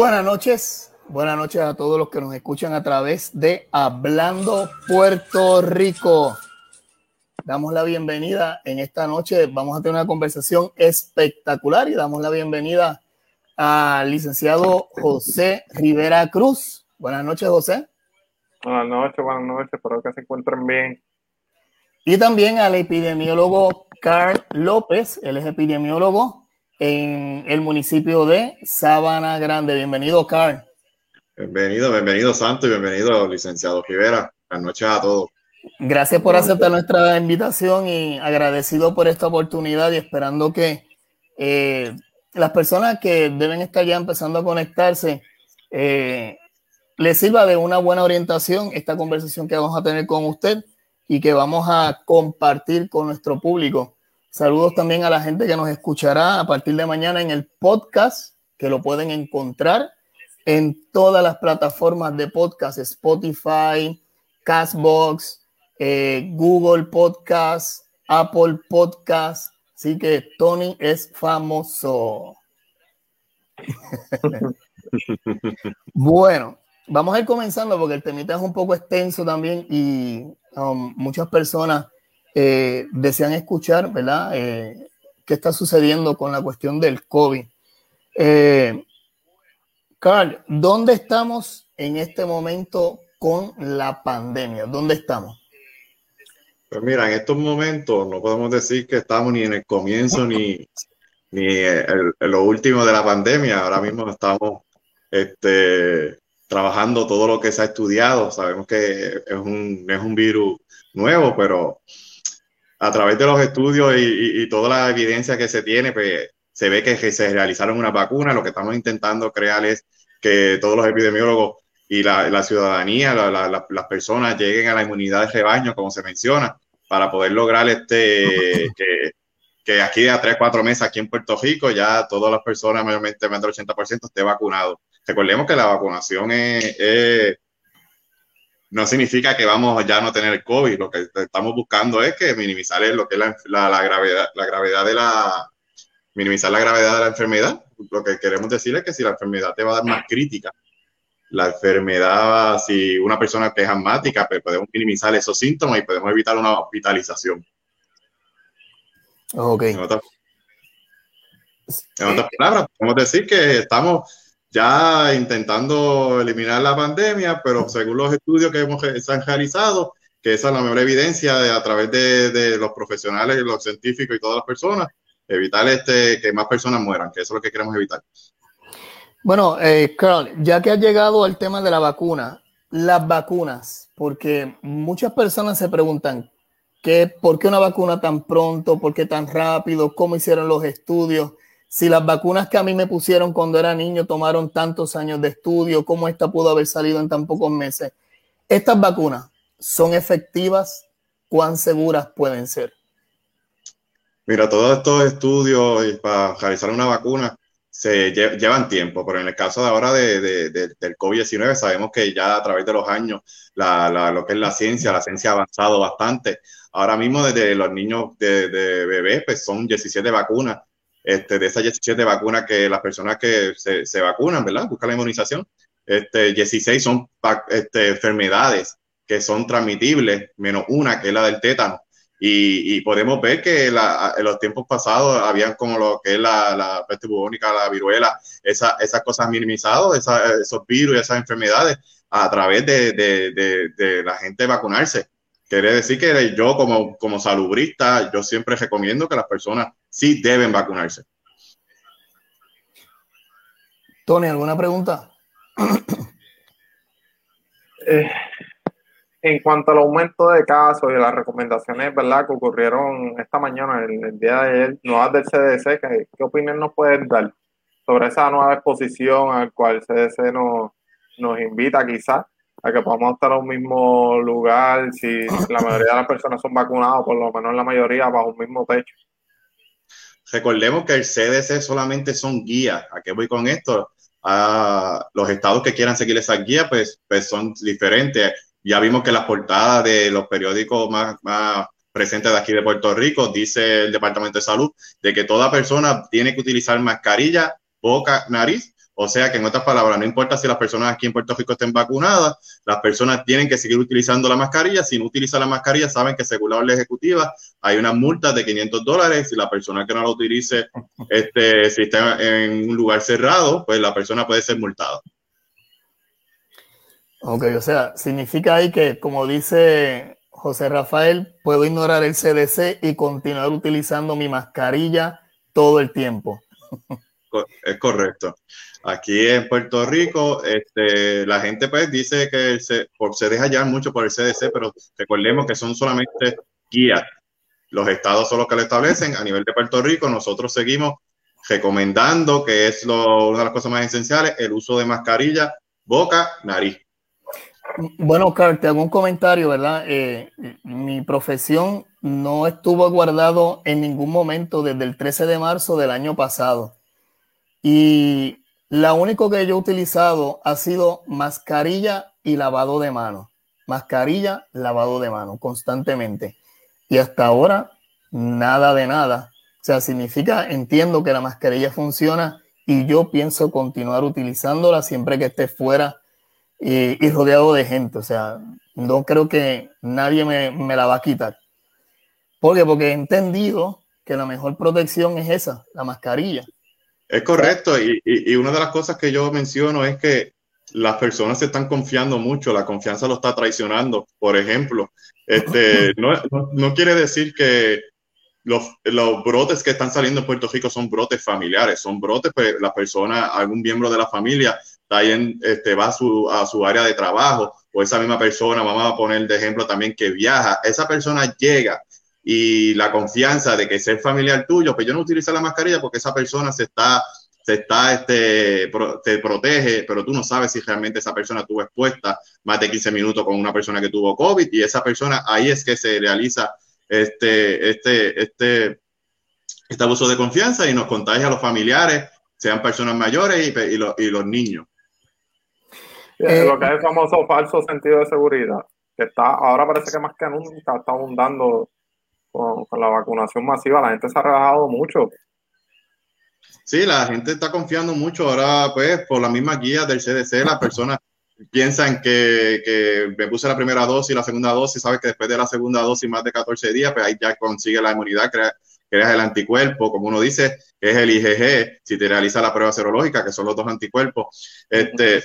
Buenas noches, buenas noches a todos los que nos escuchan a través de Hablando Puerto Rico. Damos la bienvenida en esta noche, vamos a tener una conversación espectacular y damos la bienvenida al licenciado José Rivera Cruz. Buenas noches, José. Buenas noches, buenas noches, espero que se encuentren bien. Y también al epidemiólogo Carl López, él es epidemiólogo en el municipio de Sabana Grande. Bienvenido, Carl. Bienvenido, bienvenido, Santo, y bienvenido, licenciado Rivera. Buenas noches a todos. Gracias por aceptar nuestra invitación y agradecido por esta oportunidad y esperando que eh, las personas que deben estar ya empezando a conectarse eh, les sirva de una buena orientación esta conversación que vamos a tener con usted y que vamos a compartir con nuestro público. Saludos también a la gente que nos escuchará a partir de mañana en el podcast, que lo pueden encontrar en todas las plataformas de podcast, Spotify, Castbox, eh, Google Podcast, Apple Podcast. Así que Tony es famoso. bueno, vamos a ir comenzando porque el temita es un poco extenso también y um, muchas personas eh, desean escuchar, ¿verdad? Eh, ¿Qué está sucediendo con la cuestión del COVID? Eh, Carl, ¿dónde estamos en este momento con la pandemia? ¿Dónde estamos? Pues mira, en estos momentos no podemos decir que estamos ni en el comienzo ni, ni en, lo último de la pandemia. Ahora mismo estamos este, trabajando todo lo que se ha estudiado. Sabemos que es un, es un virus nuevo, pero a través de los estudios y, toda la evidencia que se tiene, pues se ve que, se realizaron una vacuna. Lo que estamos intentando crear es que todos los epidemiólogos y la, ciudadanía, las personas lleguen a la inmunidad de rebaño, como se menciona, para poder lograr este que, que aquí a tres, cuatro meses aquí en Puerto Rico ya todas las personas, mayormente más del 80%, esté vacunado. Recordemos que la vacunación es no significa que vamos ya a no tener COVID. Lo que estamos buscando es que minimizar lo que es la, gravedad, la gravedad de la minimizar la gravedad de la enfermedad. Lo que queremos decir es que si la enfermedad te va a dar más crítica, la enfermedad, si una persona que es asmática, pues podemos minimizar esos síntomas y podemos evitar una hospitalización. Ok. En otras, en otras palabras, podemos decir que estamos ya intentando eliminar la pandemia, pero según los estudios que hemos se realizado, que esa es la mejor evidencia de, a través de, los profesionales, los científicos y todas las personas, evitar este, que más personas mueran, que eso es lo que queremos evitar. Bueno, eh, Carl, ya que ha llegado el tema de la vacuna, las vacunas, porque muchas personas se preguntan, ¿qué, ¿por qué una vacuna tan pronto? ¿Por qué tan rápido? ¿Cómo hicieron los estudios? Si las vacunas que a mí me pusieron cuando era niño tomaron tantos años de estudio, ¿cómo esta pudo haber salido en tan pocos meses? ¿Estas vacunas son efectivas? ¿Cuán seguras pueden ser? Mira, todos estos estudios para realizar una vacuna se llevan tiempo, pero en el caso de ahora de, del COVID-19 sabemos que ya a través de los años lo que es la ciencia, la ciencia ha avanzado bastante. Ahora mismo desde los niños de, bebés, pues son 17 vacunas este, de esas 17 vacunas que las personas que se, se vacunan, ¿verdad? Buscan la inmunización. Este, 16 son este, enfermedades que son transmitibles, menos una que es la del tétano. Y, y podemos ver que la, en los tiempos pasados habían como lo que es la, la peste bubónica, la viruela, esa, esas cosas minimizadas, esos virus y esas enfermedades a través de, de, de la gente vacunarse. Quiere decir que yo como, como salubrista, yo siempre recomiendo que las personas sí deben vacunarse. Tony, ¿alguna pregunta? Eh, en cuanto al aumento de casos y las recomendaciones, ¿verdad? Que ocurrieron esta mañana, el, el día de ayer, nuevas del CDC, ¿qué, ¿qué, opinión nos pueden dar sobre esa nueva exposición al cual el CDC nos, nos invita quizás a que podamos estar en un mismo lugar, si la mayoría de las personas son vacunadas, por lo menos la mayoría bajo un mismo techo. Recordemos que el CDC solamente son guías. ¿A qué voy con esto? A los estados que quieran seguir esas guías, pues, pues son diferentes. Ya vimos que las portadas de los periódicos más, más presentes de aquí de Puerto Rico, dice el Departamento de Salud, de que toda persona tiene que utilizar mascarilla, boca, nariz O sea que en otras palabras, no importa si las personas aquí en Puerto Rico estén vacunadas, las personas tienen que seguir utilizando la mascarilla. Si no utilizan la mascarilla, saben que según la orden ejecutiva hay una multa de 500 dólares. Si la persona que no la utilice, este, si está en un lugar cerrado, pues la persona puede ser multada. Ok, o sea, significa ahí que, como dice José Rafael, puedo ignorar el CDC y continuar utilizando mi mascarilla todo el tiempo. Es correcto. Aquí en Puerto Rico, este, la gente pues dice que se, por, se deja llevar mucho por el CDC, pero recordemos que son solamente guías. Los estados son los que lo establecen. A nivel de Puerto Rico, nosotros seguimos recomendando, que es lo, una de las cosas más esenciales, el uso de mascarilla, boca, nariz. Bueno, Carl, te hago un comentario, ¿verdad? Eh, mi profesión no estuvo guardado en ningún momento desde el 13 de marzo del año pasado. Y la único que yo he utilizado ha sido mascarilla y lavado de mano. Mascarilla, lavado de mano, constantemente. Y hasta ahora, nada de nada. O sea, significa, entiendo que la mascarilla funciona y yo pienso continuar utilizándola siempre que esté fuera y, rodeado de gente. O sea, no creo que nadie me, me la va a quitar. ¿Por qué? Porque he entendido que la mejor protección es esa, la mascarilla. Es correcto, y, y, una de las cosas que yo menciono es que las personas se están confiando mucho, la confianza lo está traicionando. Por ejemplo, este, no, no, quiere decir que los, los, brotes que están saliendo en Puerto Rico son brotes familiares, son brotes, pues la persona, algún miembro de la familia en, este, va a su, a su área de trabajo, o esa misma persona, vamos a poner de ejemplo también que viaja, esa persona llega y la confianza de que ser familiar tuyo, pues yo no utilizo la mascarilla porque esa persona se está, se está, este, te protege, pero tú no sabes si realmente esa persona tuvo expuesta más de 15 minutos con una persona que tuvo COVID y esa persona, ahí es que se realiza este, este, este, este abuso de confianza y nos contagia a los familiares, sean personas mayores y, y, los, y los niños. Eh, lo que es el famoso falso sentido de seguridad, que está, ahora parece que más que nunca está abundando con, la vacunación masiva, la gente se ha relajado mucho. Sí, la gente está confiando mucho. Ahora, pues, por la misma guía del CDC, las personas piensan que, que, me puse la primera dosis y la segunda dosis, sabes que después de la segunda dosis, más de 14 días, pues ahí ya consigue la inmunidad, crea, creas el anticuerpo, como uno dice, es el IgG, si te realiza la prueba serológica, que son los dos anticuerpos. Este,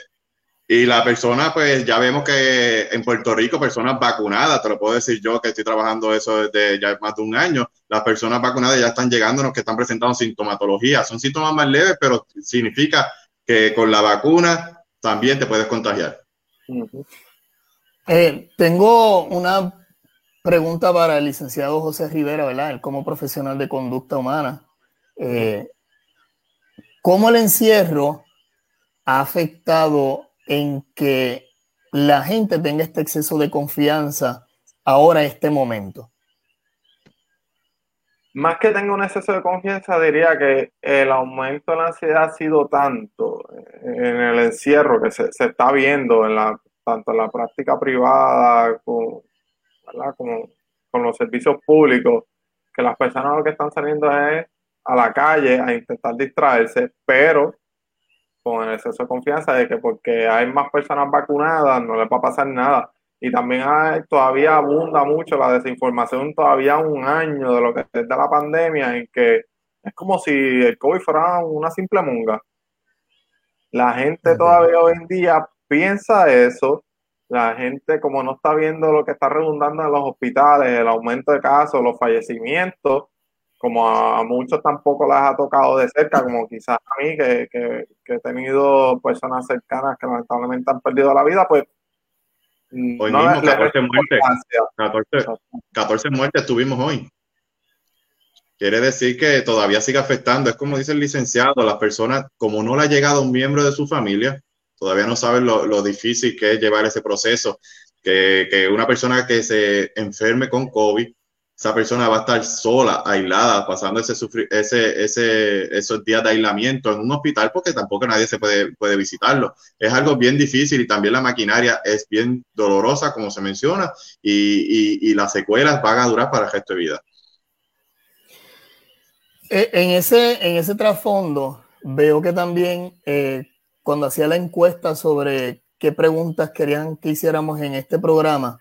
y la persona, pues ya vemos que en Puerto Rico, personas vacunadas, te lo puedo decir yo que estoy trabajando eso desde ya más de un año, las personas vacunadas ya están llegándonos que están presentando sintomatología. Son síntomas más leves, pero significa que con la vacuna también te puedes contagiar. Eh, tengo una pregunta para el licenciado José Rivera, ¿verdad? Él como profesional de conducta humana. Eh, ¿Cómo el encierro ha afectado en que la gente tenga este exceso de confianza ahora, en este momento? Más que tenga un exceso de confianza, diría que el aumento de la ansiedad ha sido tanto en el encierro que se, está viendo en la, tanto en la práctica privada como, como con los servicios públicos, que las personas lo que están saliendo es a la calle a intentar distraerse, pero con el exceso de confianza de que porque hay más personas vacunadas no les va a pasar nada. Y también hay, todavía abunda mucho la desinformación todavía un año de lo que es de la pandemia en que es como si el COVID fuera una simple monga. La gente todavía hoy en día piensa eso. La gente, como no está viendo lo que está redundando en los hospitales, el aumento de casos, los fallecimientos, como a muchos tampoco las ha tocado de cerca, como quizás a mí, que, he tenido personas cercanas que lamentablemente han perdido la vida, pues... Hoy mismo, 14 muertes. 14, muertes tuvimos hoy. Quiere decir que todavía sigue afectando. Es como dice el licenciado, las personas, como no le ha llegado un miembro de su familia, todavía no saben lo, lo difícil que es llevar ese proceso. Que, que, una persona que se enferme con COVID esa persona va a estar sola, aislada, pasando ese, ese, ese, esos días de aislamiento en un hospital porque tampoco nadie se puede, puede visitarlo. Es algo bien difícil y también la maquinaria es bien dolorosa, como se menciona, y, y, las secuelas van a durar para el resto de vida. Eh, en ese, en ese trasfondo, veo que también eh, cuando hacía la encuesta sobre qué preguntas querían que hiciéramos en este programa,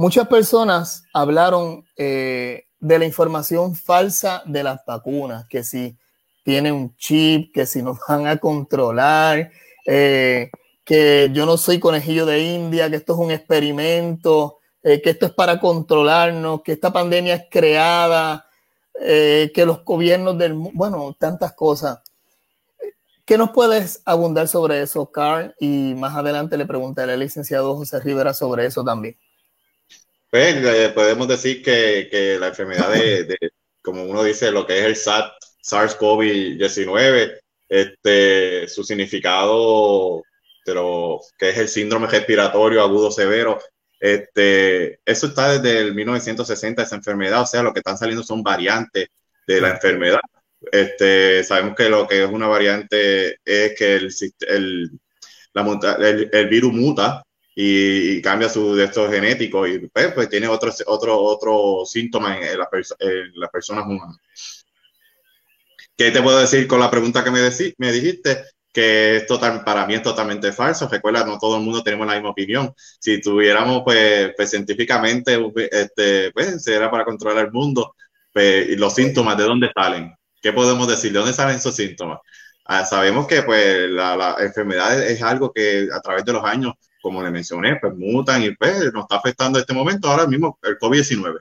muchas personas hablaron eh, de la información falsa de las vacunas, que si tiene un chip, que si nos van a controlar, eh, que yo no soy conejillo de India, que esto es un experimento, eh, que esto es para controlarnos, que esta pandemia es creada, que los gobiernos del mundo, bueno, tantas cosas. ¿Qué nos puedes abundar sobre eso, Carl? Y más adelante le preguntaré al licenciado José Rivera sobre eso también. Pues podemos decir que, que la enfermedad de, de, como uno dice, lo que es el SARS-CoV-19, este, su significado pero que es el síndrome respiratorio agudo severo. Este, eso está desde el 1960, esa enfermedad, o sea, lo que están saliendo son variantes de la enfermedad. Este, sabemos que lo que es una variante es que el, el, la, el, virus muta y, cambia su de estos genéticos y pues, pues tiene otros otro, otro síntoma en, la en, las personas humanas. ¿Qué te puedo decir con la pregunta que me, me dijiste? que es total, para mí es totalmente falso. Recuerda, no todo el mundo tenemos la misma opinión. Si tuviéramos, pues, pues científicamente, este, pues, será para controlar el mundo. Pues, los síntomas, ¿de dónde salen? ¿Qué podemos decir? ¿De dónde salen esos síntomas? Ah, sabemos que, pues, la, enfermedad es algo que a través de los años, como le mencioné, pues, mutan y, pues, nos está afectando este momento ahora mismo el COVID-19.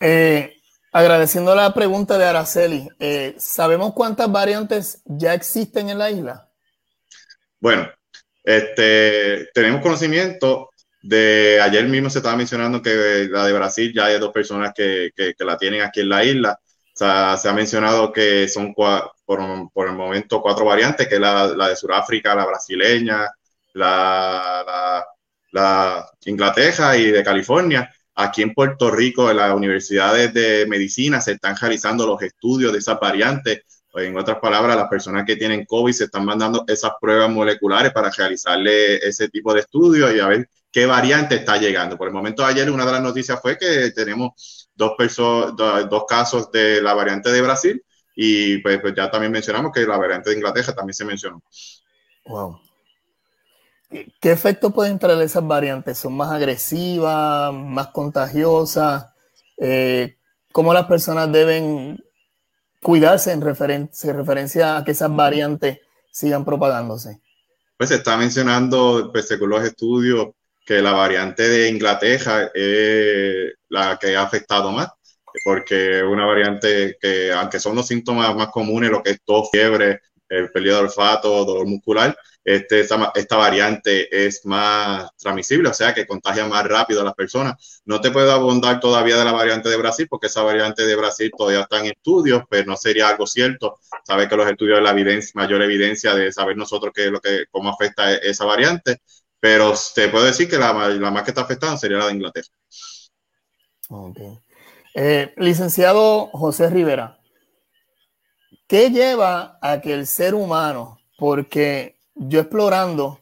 Eh, Agradeciendo la pregunta de Araceli, eh, ¿sabemos cuántas variantes ya existen en la isla? Bueno, este, tenemos conocimiento de ayer mismo se estaba mencionando que la de Brasil ya hay dos personas que, que, la tienen aquí en la isla. O sea, se ha mencionado que son por, por, el momento cuatro variantes, que es la, la de Sudáfrica, la brasileña, la, la, la Inglaterra y de California. Aquí en Puerto Rico, en las universidades de medicina, se están realizando los estudios de esas variantes. En otras palabras, las personas que tienen COVID se están mandando esas pruebas moleculares para realizarle ese tipo de estudios y a ver qué variante está llegando. Por el momento ayer, una de las noticias fue que tenemos dos, dos casos de la variante de Brasil y pues, pues ya también mencionamos que la variante de Inglaterra también se mencionó. Wow. ¿Qué efecto pueden traer esas variantes? ¿Son más agresivas, más contagiosas? Eh, ¿Cómo las personas deben cuidarse en referencia a que esas variantes sigan propagándose? Pues se está mencionando, pues, según los estudios, que la variante de Inglaterra es la que ha afectado más, porque una variante que, aunque son los síntomas más comunes, lo que es tos, fiebre, el pérdida de olfato, dolor muscular, este, esta, variante es más transmisible, o sea que contagia más rápido a las personas. No te puedo abundar todavía de la variante de Brasil, porque esa variante de Brasil todavía está en estudios, pero no sería algo cierto. Sabes que los estudios de la mayor evidencia de saber nosotros qué es lo que, cómo afecta esa variante, pero te puedo decir que la, la más que está afectada sería la de Inglaterra. Eh, licenciado José Rivera, ¿qué lleva a que el ser humano, porque yo explorando,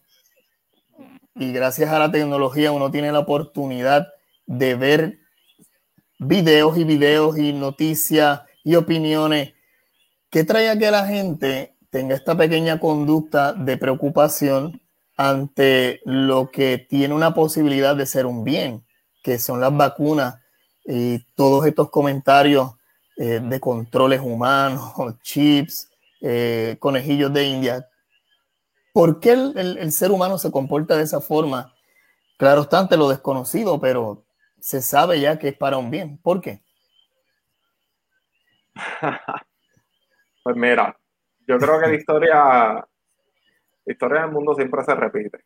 y gracias a la tecnología uno tiene la oportunidad de ver videos y videos y noticias y opiniones. Que trae a que la gente tenga esta pequeña conducta de preocupación ante lo que tiene una posibilidad de ser un bien, que son las vacunas y todos estos comentarios eh, de controles humanos, chips, eh, conejillos de India, ¿Por qué el, ser humano se comporta de esa forma? Claro obstante, lo desconocido, pero se sabe ya que es para un bien. ¿Por qué? pues mira, yo creo que la historia, la historia del mundo siempre se repite,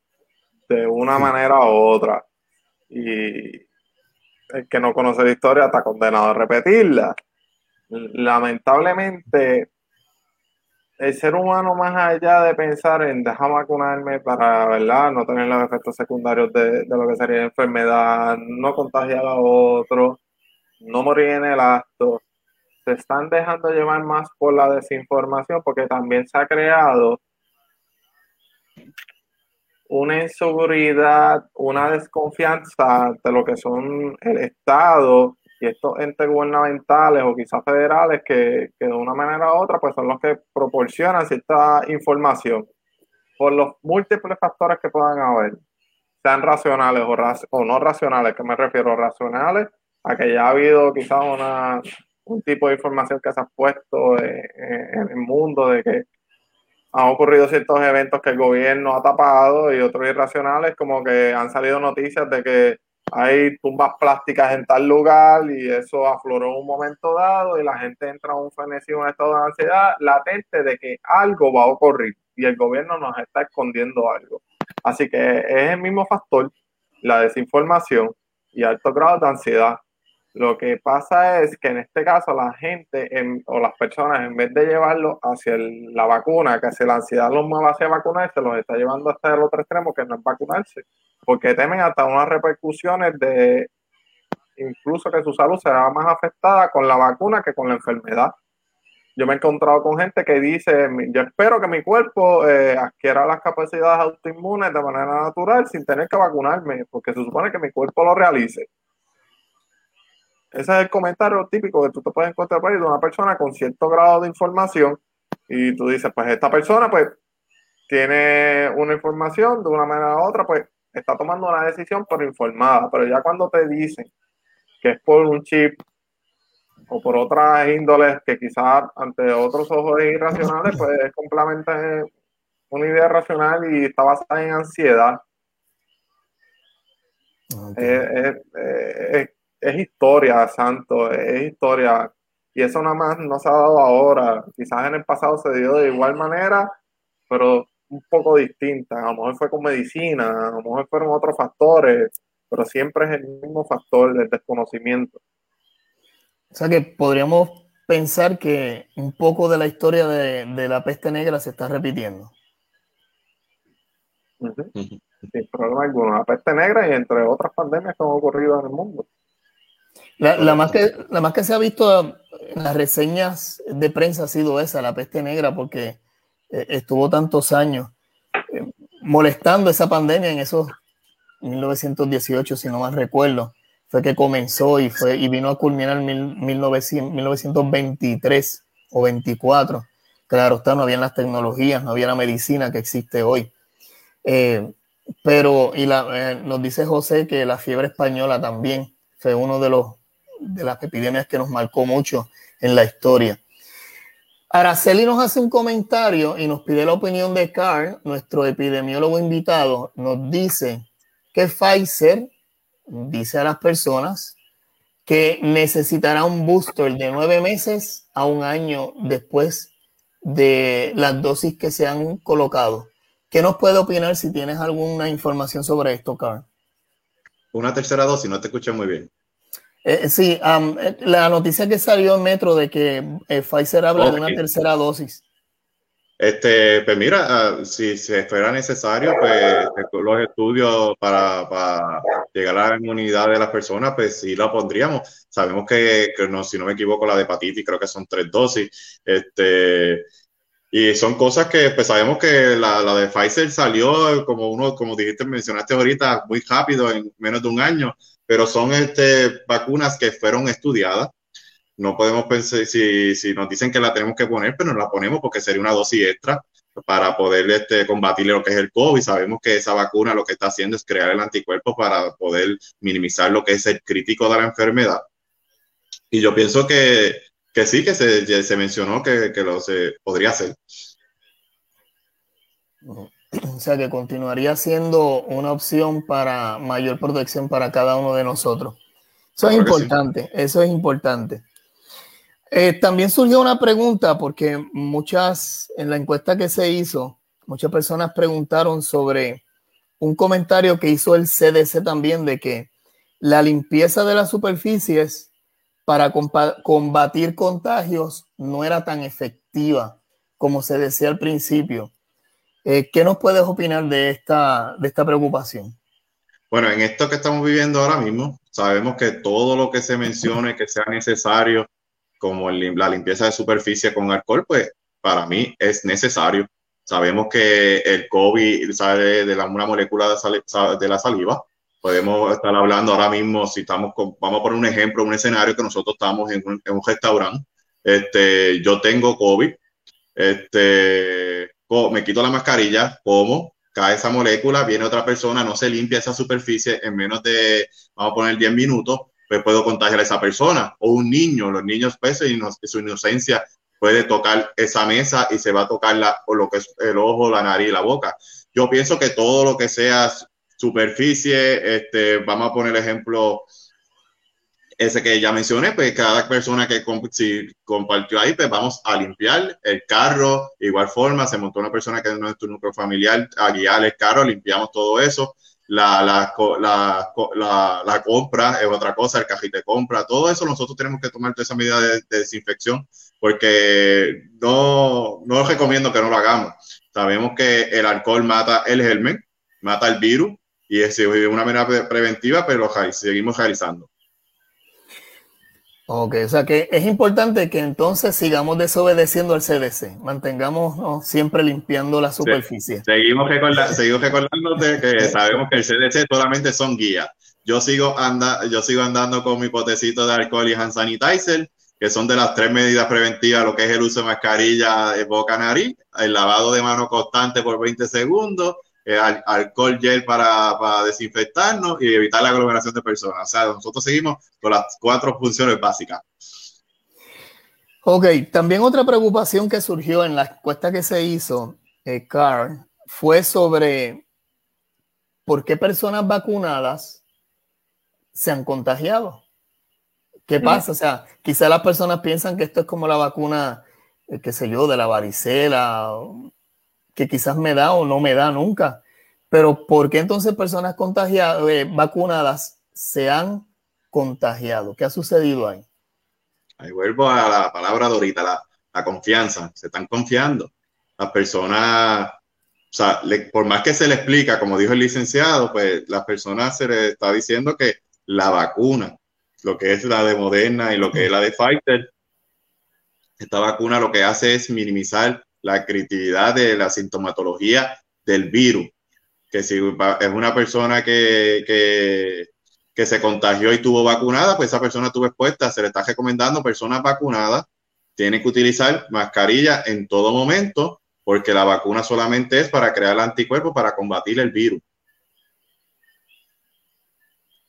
de una manera u otra. Y el que no conoce la historia está condenado a repetirla. Lamentablemente, el ser humano más allá de pensar en dejar vacunarme para, ¿verdad? No tener los efectos secundarios de, lo que sería enfermedad, no contagiar a otro, no morir en el acto, se están dejando llevar más por la desinformación porque también se ha creado una inseguridad, una desconfianza de lo que son el Estado y estos entes gubernamentales o quizás federales que, que, de una manera u otra pues son los que proporcionan cierta información por los múltiples factores que puedan haber, sean racionales o, o no racionales, que me refiero racionales a que ya ha habido quizás una, un tipo de información que se ha puesto en el mundo de que han ocurrido ciertos eventos que el gobierno ha tapado y otros irracionales, como que han salido noticias de que hay tumbas plásticas en tal lugar y eso afloró en un momento dado y la gente entra en un frenesí, un estado de ansiedad latente de que algo va a ocurrir y el gobierno nos está escondiendo algo. Así que es el mismo factor, la desinformación y alto grado de ansiedad. Lo que pasa es que en este caso la gente o las personas, en vez de llevarlo hacia la vacuna, que hacia la ansiedad los mueva hacia vacunarse, los está llevando hasta el otro extremo, que no es vacunarse, porque temen hasta unas repercusiones de incluso que su salud será más afectada con la vacuna que con la enfermedad. Yo me he encontrado con gente que dice, yo espero que mi cuerpo eh, adquiera las capacidades autoinmunes de manera natural sin tener que vacunarme, porque se supone que mi cuerpo lo realice. Ese es el comentario típico que tú te puedes encontrar por ahí de una persona con cierto grado de información y tú dices, pues esta persona pues tiene una información de una manera u otra, pues está tomando una decisión por informada, pero ya cuando te dicen que es por un chip o por otras índoles que quizás ante otros ojos irracionales, pues es completamente una idea racional y está basada en ansiedad. Es, historia, Santo, es historia. Y eso nada más no se ha dado ahora. Quizás en el pasado se dio de igual manera, pero un poco distinta. A lo mejor fue con medicina, a lo mejor fueron otros factores, pero siempre es el mismo factor del desconocimiento. O sea que podríamos pensar que un poco de la historia de, la peste negra se está repitiendo. Sin problema alguno. La peste negra y entre otras pandemias que han ocurrido en el mundo. La, más que, la más que se ha visto en las reseñas de prensa ha sido esa, la peste negra, porque eh, estuvo tantos años eh, molestando esa pandemia en esos 1918, si no mal recuerdo fue que comenzó y, fue, y vino a culminar en 1923 o 24. Claro, está, no había las tecnologías, no había la medicina que existe hoy. Eh, pero, y la, eh, nos dice José que la fiebre española también fue uno de los de las epidemias que nos marcó mucho en la historia. Araceli nos hace un comentario y nos pide la opinión de Carl, nuestro epidemiólogo invitado. Nos dice que Pfizer dice a las personas que necesitará un booster de nueve meses a un año después de las dosis que se han colocado. ¿Qué nos puede opinar si tienes alguna información sobre esto, Carl? Una tercera dosis, no te escuché muy bien. Eh, sí, eh, la noticia que salió en Metro de que eh, Pfizer habla de una tercera dosis. Este, pues mira, ah, si, si fuera necesario, pues los estudios para, para, llegar a la inmunidad de las personas, pues sí la pondríamos. Sabemos que, que, no, si no me equivoco, la de hepatitis creo que son tres dosis. Este, y son cosas que pues sabemos que la, la, de Pfizer salió como uno, como dijiste, mencionaste ahorita, muy rápido, en menos de un año, pero son este, vacunas que fueron estudiadas no podemos pensar, si, si nos dicen que la tenemos que poner, pero no la ponemos porque sería una dosis extra para poder este, combatir lo que es el COVID. Sabemos que esa vacuna lo que está haciendo es crear el anticuerpo para poder minimizar lo que es el crítico de la enfermedad. Y yo pienso que, que sí, que se, se mencionó que, que, lo se podría hacer. O sea que continuaría siendo una opción para mayor protección para cada uno de nosotros. Eso es importante, eso es importante. Eh, también surgió una pregunta porque muchas, en la encuesta que se hizo, muchas personas preguntaron sobre un comentario que hizo el CDC también de que la limpieza de las superficies para combatir contagios no era tan efectiva como se decía al principio. Eh, ¿Qué nos puedes opinar de esta, de esta preocupación? Bueno, en esto que estamos viviendo ahora mismo, sabemos que todo lo que se mencione que sea necesario como la limpieza de superficie con alcohol, pues para mí es necesario. Sabemos que el COVID sale de una molécula de, de la saliva, Podemos estar hablando ahora mismo, si estamos con, vamos a poner un ejemplo, un escenario que nosotros estamos en un, en un restaurante, este, yo tengo COVID, este, me quito la mascarilla, como, cae esa molécula, viene otra persona, no se limpia esa superficie en menos de, vamos a poner 10 minutos, pues puedo contagiar a esa persona. O un niño, los niños, pues, su inocencia puede tocar esa mesa y se va a tocar la, o lo que es el ojo, la nariz la boca. Yo pienso que todo lo que sea superficie, este, vamos a poner ejemplo, ese que ya mencioné, pues cada persona que si compartió ahí, pues vamos a limpiar el carro, igual forma, se montó una persona que es nuestro núcleo familiar a guiar el carro, limpiamos todo eso, la, la, la, la, compra es otra cosa, el cajito de compra, todo eso nosotros tenemos que tomar esa medida de, desinfección porque no, no recomiendo que no lo hagamos. Sabemos que el alcohol mata el germen, mata el virus y es una manera preventiva, pero seguimos realizando. Ok, o sea que es importante que entonces sigamos desobedeciendo al CDC, mantengamos siempre limpiando la superficie. seguimos, seguimos recordándote que sabemos que el CDC solamente son guías. Yo sigo, anda, yo sigo andando con mi potecito de alcohol y hand sanitizer, que son de las tres medidas preventivas, lo que es el uso de mascarilla de boca nariz, el lavado de mano constante por 20 segundos, eh, alcohol gel para, para, desinfectarnos y evitar la aglomeración de personas. O sea, nosotros seguimos con las cuatro funciones básicas. Ok, también otra preocupación que surgió en la encuesta que se hizo, eh, Carl, fue sobre por qué personas vacunadas se han contagiado. ¿Qué pasa? O sea, quizá las personas piensan que esto es como la vacuna, eh, qué sé yo, de la varicela, que quizás me da o no me da nunca. Pero ¿por qué entonces personas contagiadas, eh, vacunadas se han contagiado? ¿Qué ha sucedido ahí? Ahí vuelvo a la palabra de ahorita, la, confianza. Se están confiando. Las personas, o sea, por más que se le explica, como dijo el licenciado, pues las personas se les está diciendo que la vacuna, lo que es la de Moderna y lo que es la de Pfizer, esta vacuna lo que hace es minimizar la criticidad de la sintomatología del virus. Que si es una persona que, que, se contagió y tuvo vacunada, pues esa persona tuvo expuesta. Se le está recomendando personas vacunadas tienen que utilizar mascarilla en todo momento porque la vacuna solamente es para crear anticuerpos para combatir el virus.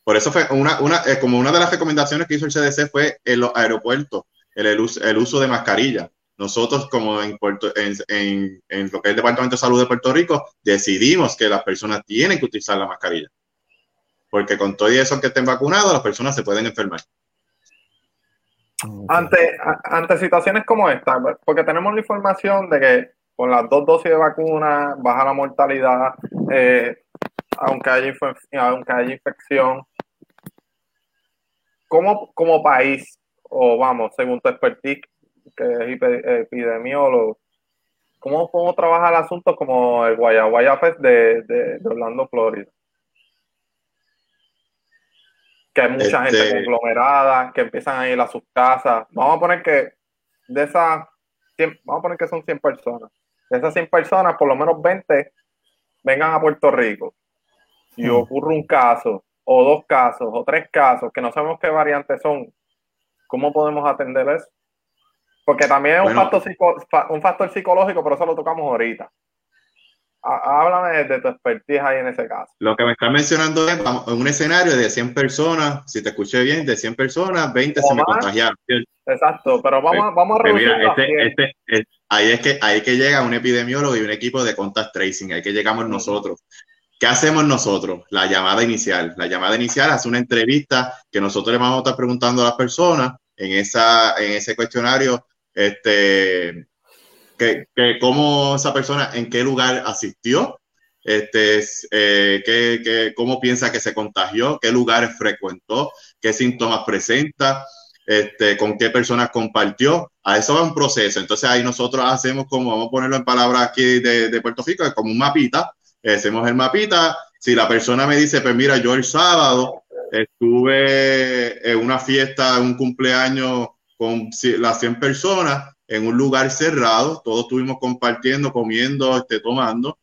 Por eso fue una, una eh, como una de las recomendaciones que hizo el CDC fue en los aeropuertos, el, el uso de mascarilla nosotros como en, Puerto, en, en, lo que es el Departamento de Salud de Puerto Rico, decidimos que las personas tienen que utilizar la mascarilla. Porque con todo eso que estén vacunados, las personas se pueden enfermar. Ante, ante situaciones como esta, porque tenemos la información de que con las dos dosis de vacuna baja la mortalidad, eh, aunque, haya aunque haya infección. ¿Cómo como país, o vamos, según tu expertise, que es epidemiólogo, ¿cómo podemos trabajar asuntos como el Guaya Fest de, de, Orlando, Florida? Que hay mucha gente este conglomerada, que empiezan a ir a sus casas. Vamos a poner que de esas, vamos a poner que son 100 personas. De esas 100 personas, por lo menos 20 vengan a Puerto Rico y hmm. ocurre un caso, o dos casos, o tres casos, que no sabemos qué variantes son, ¿cómo podemos atender eso? Porque también es un, factor un factor psicológico, pero eso lo tocamos ahorita. Háblame de tu expertise ahí en ese caso. Lo que me estás mencionando es en un escenario de 100 personas, si te escuché bien, de 100 personas, 20 se me contagiaron. Exacto, pero vamos, vamos a pues reducir. Este, este, ahí es que ahí que llega un epidemiólogo y un equipo de contact tracing, ahí que llegamos nosotros. ¿Qué hacemos nosotros? La llamada inicial. La llamada inicial hace una entrevista que nosotros le vamos a estar preguntando a las personas en, esa, en ese cuestionario este, que, que cómo esa persona, en qué lugar asistió, este, eh, qué, cómo piensa que se contagió, qué lugares frecuentó, qué síntomas presenta, este, con qué personas compartió. A eso va un proceso. Entonces ahí nosotros hacemos como, vamos a ponerlo en palabras aquí de, de Puerto Rico, como un mapita. Hacemos el mapita. Si la persona me dice, pues mira, yo el sábado estuve en una fiesta, un cumpleaños con las 100 personas en un lugar cerrado, todos estuvimos compartiendo, comiendo, este, tomando.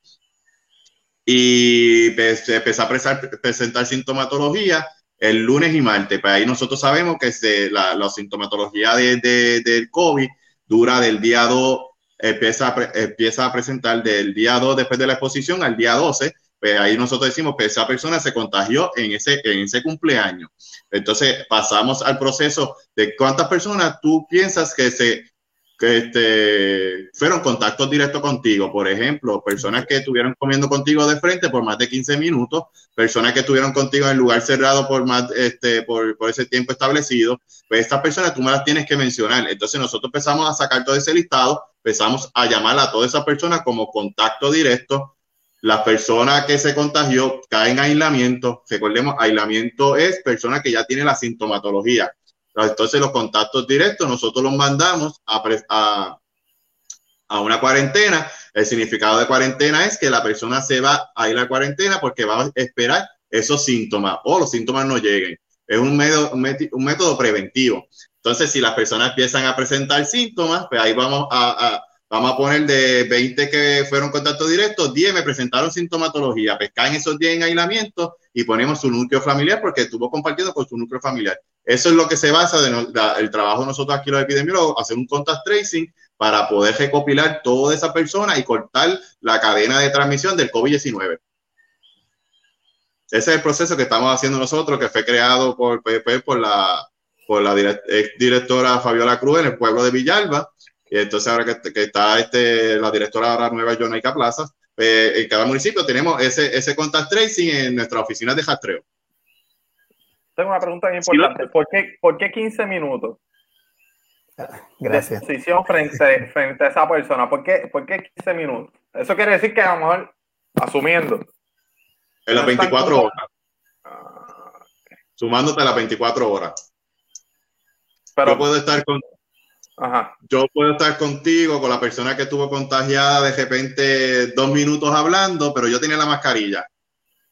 y empezó a presentar, sintomatología el lunes y martes. Pues ahí nosotros sabemos que se, la, sintomatología de, del COVID dura del día 2, empieza empieza a presentar del día 2 después de la exposición al día 12. Pues ahí nosotros decimos que esa persona se contagió en ese, en ese cumpleaños. Entonces pasamos al proceso de cuántas personas tú piensas que se que este, fueron contactos directos contigo. Por ejemplo, personas que estuvieron comiendo contigo de frente por más de 15 minutos, personas que estuvieron contigo en lugar cerrado por más, este, por, por ese tiempo establecido. Pues estas personas tú me las tienes que mencionar. Entonces nosotros empezamos a sacar todo ese listado, empezamos a llamar a todas esas personas como contacto directo. Las personas que se contagió caen en aislamiento. Recordemos, aislamiento es personas que ya tienen la sintomatología entonces los contactos directos nosotros los mandamos a, a, una cuarentena. El significado de cuarentena es que la persona se va a ir a cuarentena porque va a esperar esos síntomas o los síntomas no lleguen. Es un, método, un método preventivo. Entonces, si las personas empiezan a presentar síntomas, pues ahí vamos a, vamos a poner de 20 que fueron contactos directos, 10 me presentaron sintomatología, pues caen esos 10 en aislamiento y ponemos su núcleo familiar porque estuvo compartiendo con su núcleo familiar. Eso es lo que se basa de, el trabajo de nosotros aquí los epidemiólogos, hacer un contact tracing para poder recopilar toda esa persona y cortar la cadena de transmisión del COVID-19. Ese es el proceso que estamos haciendo nosotros, que fue creado por, por, la, por la directora Fabiola Cruz en el pueblo de Villalba. Y entonces ahora que, que está este, la directora ahora nueva, Jonaika Plazas, eh, en cada municipio tenemos ese, ese contact tracing en nuestra oficina de rastreo. Tengo una pregunta muy importante. ¿Por, qué, ¿Por qué 15 minutos? Gracias. De decisión frente, frente a esa persona. ¿Por qué, ¿Por qué 15 minutos? Eso quiere decir que a lo mejor, asumiendo. En las 24 horas. Sumándote a las 24 horas. Pero, yo puedo estar con, Yo puedo estar contigo, con la persona que estuvo contagiada, de repente dos minutos hablando, pero yo tenía la mascarilla.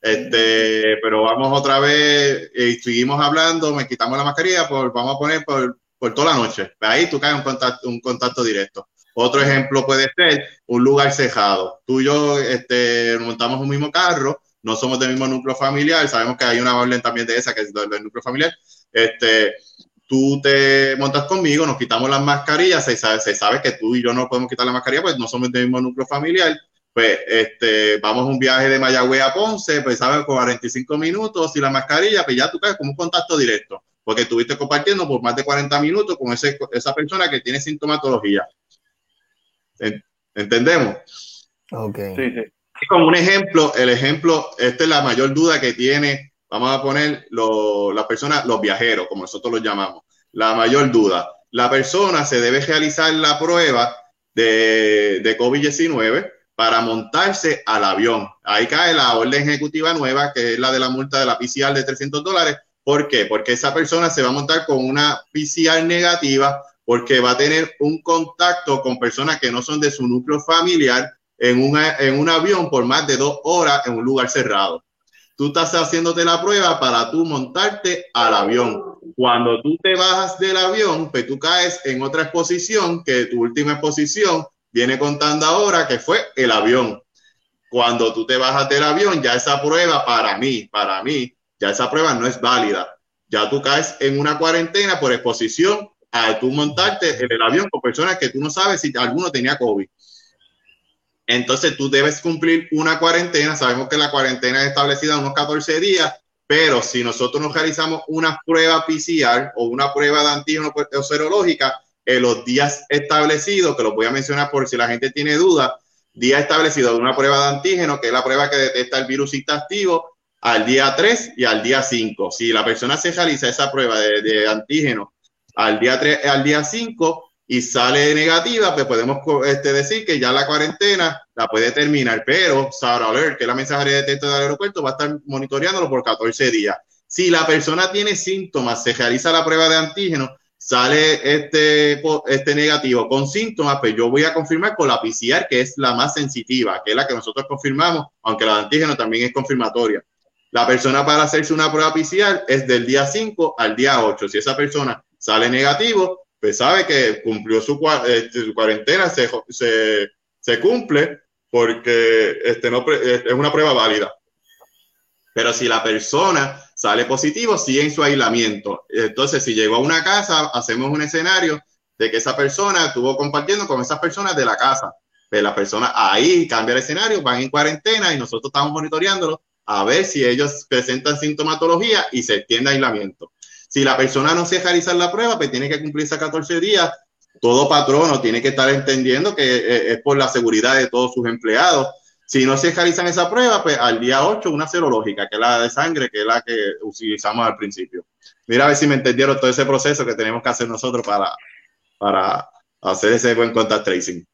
Este, pero vamos otra vez y seguimos hablando, me quitamos la mascarilla, por, vamos a poner por, por toda la noche. Ahí tú caes un contacto, un contacto directo. Otro ejemplo puede ser un lugar cejado. Tú y yo este, montamos un mismo carro, no somos del mismo núcleo familiar, sabemos que hay una orden también de esa que es del, núcleo familiar. Este, tú te montas conmigo, nos quitamos las mascarillas, se sabe, se sabe que tú y yo no podemos quitar la mascarilla, pues no somos del mismo núcleo familiar pues este, vamos a un viaje de Mayagüez a Ponce, pues sabes, 45 minutos y la mascarilla, pues ya tú caes como un contacto directo, porque estuviste compartiendo por más de 40 minutos con ese, esa persona que tiene sintomatología. ¿Entendemos? Ok. Sí, como un ejemplo, el ejemplo, esta es la mayor duda que tiene, vamos a poner las personas, los viajeros, como nosotros los llamamos. La mayor duda, la persona se debe realizar la prueba de, de COVID-19 para montarse al avión. Ahí cae la orden ejecutiva nueva, que es la de la multa de la PCR de 300 dólares. ¿Por qué? Porque esa persona se va a montar con una PCR negativa porque va a tener un contacto con personas que no son de su núcleo familiar en, en un avión por más de dos horas en un lugar cerrado. Tú estás haciéndote la prueba para tú montarte al avión. Cuando tú te bajas del avión, pues tú caes en otra exposición, que tu última exposición viene contando ahora que fue el avión. Cuando tú te bajas del avión, ya esa prueba para mí, para mí, ya esa prueba no es válida. Ya tú caes en una cuarentena por exposición a tú montarte en el avión con personas que tú no sabes si alguno tenía COVID. Entonces tú debes cumplir una cuarentena. Sabemos que la cuarentena es establecida unos 14 días, pero si nosotros nos realizamos una prueba PCR o una prueba de antígeno o serológica, en los días establecidos, que los voy a mencionar por si la gente tiene dudas, día establecido de una prueba de antígeno, que es la prueba que detecta el virus si está activo, al día 3 y al día 5. Si la persona se realiza esa prueba de, antígeno al día 3, al día 5 y sale negativa, pues podemos este, decir que ya la cuarentena la puede terminar, pero Sarah Alert, que es la mensajería de texto del aeropuerto, va a estar monitoreándolo por 14 días. Si la persona tiene síntomas, se realiza la prueba de antígeno, sale este, este negativo con síntomas, pues yo voy a confirmar con la PCR, que es la más sensitiva, que es la que nosotros confirmamos, aunque la de antígeno también es confirmatoria. La persona para hacerse una prueba PCR es del día 5 al día 8. Si esa persona sale negativo, pues sabe que cumplió su, este, cuarentena, se, se, cumple porque este, no, es una prueba válida. Pero si la persona sale positivo, sigue en su aislamiento. Entonces, si llegó a una casa, hacemos un escenario de que esa persona estuvo compartiendo con esas personas de la casa. Pues la persona ahí cambia el escenario, van en cuarentena y nosotros estamos monitoreándolo a ver si ellos presentan sintomatología y se extiende aislamiento. Si la persona no se deja realizar la prueba, pues tiene que cumplirse 14 días. Todo patrono tiene que estar entendiendo que eh, es por la seguridad de todos sus empleados si no se realizan esa prueba, pues al día 8 una serológica, que es la de sangre, que es la que utilizamos al principio. Mira a ver si me entendieron todo ese proceso que tenemos que hacer nosotros para, para hacer ese buen contact tracing.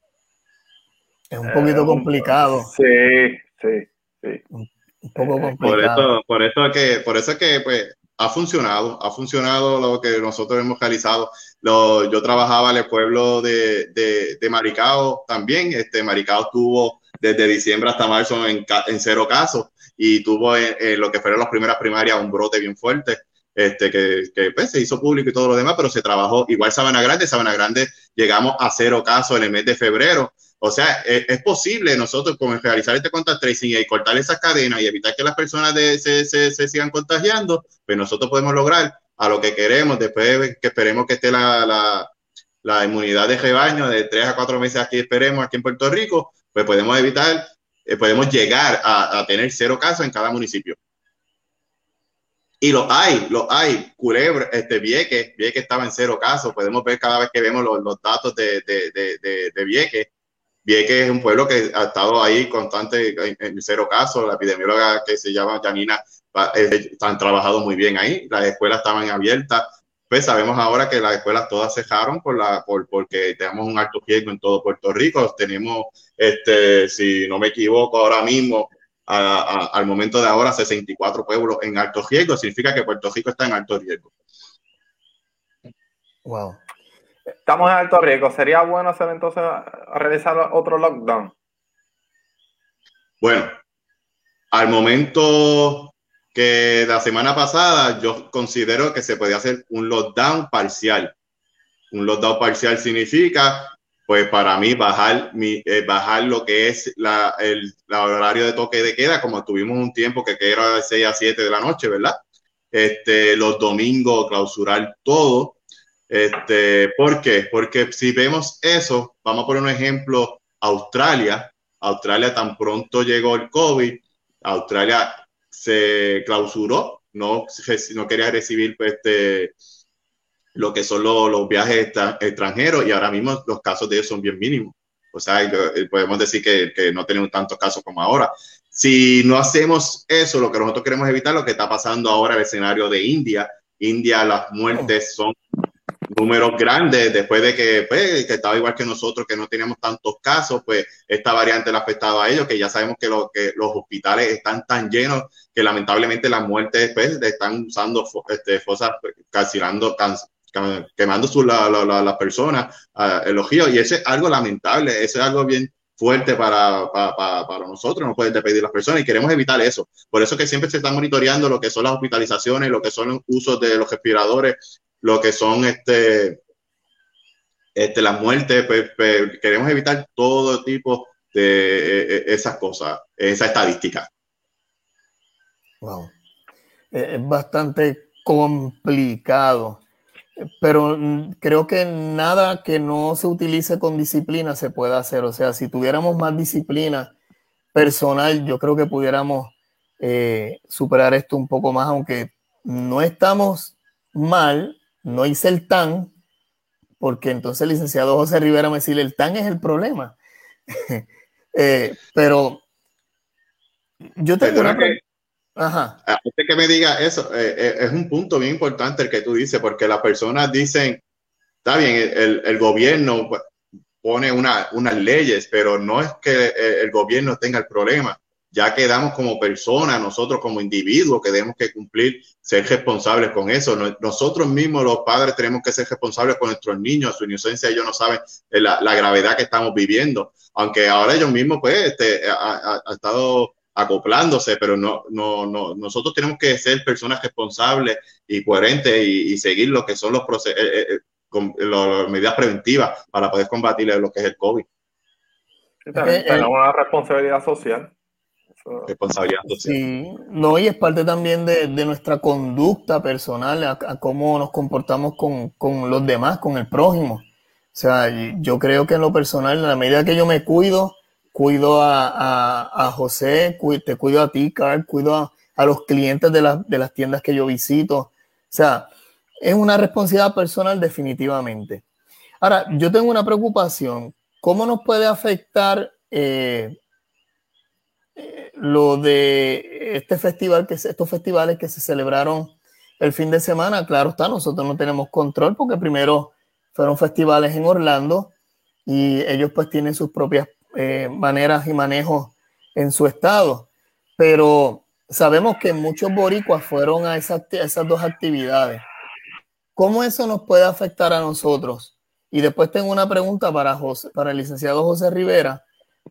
Es un poquito complicado. Sí, sí, sí. Un poco complicado. Por eso, por eso es que, por eso es que pues, ha funcionado, ha funcionado lo que nosotros hemos realizado. Lo, yo trabajaba en el pueblo de, de, de Maricao también. Este Maricao tuvo desde diciembre hasta marzo en, en cero casos y tuvo en, lo que fueron las primeras primarias un brote bien fuerte. Este, que, que pues, se hizo público y todo lo demás, pero se trabajó igual Sabana Grande. Sabana Grande llegamos a cero casos en el mes de febrero. O sea, es, es posible nosotros con realizar este contact tracing y cortar esas cadenas y evitar que las personas de, se, se, se, sigan contagiando, pues nosotros podemos lograr a lo que queremos después que esperemos que esté la, la, la inmunidad de rebaño de tres a cuatro meses aquí, esperemos aquí en Puerto Rico, pues podemos evitar, eh, podemos llegar a, tener cero casos en cada municipio. Y lo hay, lo hay. Culebra, este Vieques, Vieques estaba en cero casos. Podemos ver cada vez que vemos los, los datos de, de, de, de, Vieques. Vieques es un pueblo que ha estado ahí constante en, en cero casos. La epidemióloga que se llama Janina eh, han trabajado muy bien ahí. Las escuelas estaban abiertas pues sabemos ahora que las escuelas todas cejaron por la, por, porque tenemos un alto riesgo en todo Puerto Rico. Tenemos, este, si no me equivoco, ahora mismo, a, a, al momento de ahora, 64 pueblos en alto riesgo. Significa que Puerto Rico está en alto riesgo. Wow. Estamos en alto riesgo. ¿Sería bueno hacer entonces realizar otro lockdown? Bueno, al momento que la semana pasada yo considero que se podía hacer un lockdown parcial. Un lockdown parcial significa, pues para mí, bajar, mi, eh, bajar lo que es la, el horario de toque de queda, como tuvimos un tiempo que, que era de 6 a 7 de la noche, ¿verdad? Este, los domingos, clausurar todo. Este, ¿Por qué? Porque si vemos eso, vamos a poner un ejemplo, Australia, Australia tan pronto llegó el COVID, Australia se clausuró, no, quería recibir pues, este, lo que son los, viajes extranjeros y ahora mismo los casos de ellos son bien mínimos. O sea, podemos decir que, que no tenemos tantos casos como ahora. Si no hacemos eso, lo que nosotros queremos evitar, lo que está pasando ahora en el escenario de India, India las muertes son números grandes después de que, pues, que estaba igual que nosotros, que no teníamos tantos casos, pues esta variante le ha afectado a ellos, que ya sabemos que, lo, que los hospitales están tan llenos que lamentablemente las muertes pues, están usando este, fosas, calcinando, quemando su, la, la, la, las personas uh, los ríos, y eso es algo lamentable, eso es algo bien fuerte para, para, para, nosotros, no pueden despedir las personas y queremos evitar eso. Por eso que siempre se está monitoreando lo que son las hospitalizaciones, lo que son los usos de los respiradores, lo que son este, este, las muertes, pues, pues, queremos evitar todo tipo de eh, esas cosas, esa estadística. Wow. Es bastante complicado, pero creo que nada que no se utilice con disciplina se puede hacer. O sea, si tuviéramos más disciplina personal, yo creo que pudiéramos eh, superar esto un poco más, aunque no estamos mal, no hice el TAN, porque entonces el licenciado José Rivera me decía, el TAN es el problema. eh, pero yo tengo una... Que, Ajá. Antes que me diga eso, eh, eh, es un punto bien importante el que tú dices, porque las personas dicen, está bien, el, el gobierno pone una, unas leyes, pero no es que el, el gobierno tenga el problema ya quedamos como personas, nosotros como individuos que tenemos que cumplir, ser responsables con eso. Nosotros mismos, los padres, tenemos que ser responsables con nuestros niños, su inocencia, ellos no saben la, la gravedad que estamos viviendo, aunque ahora ellos mismos, pues, este, ha, ha, ha estado acoplándose, pero no, no, no, nosotros tenemos que ser personas responsables y coherentes y, y seguir lo que son los procesos, eh, eh, con, las medidas preventivas para poder combatir lo que es el COVID. tenemos una responsabilidad social. Responsabilidad social. Sí, no, y es parte también de, nuestra conducta personal, a, cómo nos comportamos con, con, los demás, con el prójimo. O sea, yo creo que en lo personal, en la medida que yo me cuido, cuido a, José, te cuido a ti, Carl, cuido a, los clientes de, de las tiendas que yo visito. O sea, es una responsabilidad personal definitivamente. Ahora, yo tengo una preocupación. ¿Cómo nos puede afectar eh, lo de este festival, que estos festivales que se celebraron el fin de semana? Claro está, nosotros no tenemos control porque primero fueron festivales en Orlando y ellos pues tienen sus propias eh, maneras y manejos en su estado. Pero sabemos que muchos boricuas fueron a esas, esas dos actividades. ¿Cómo eso nos puede afectar a nosotros? Y después tengo una pregunta para, José, para el licenciado José Rivera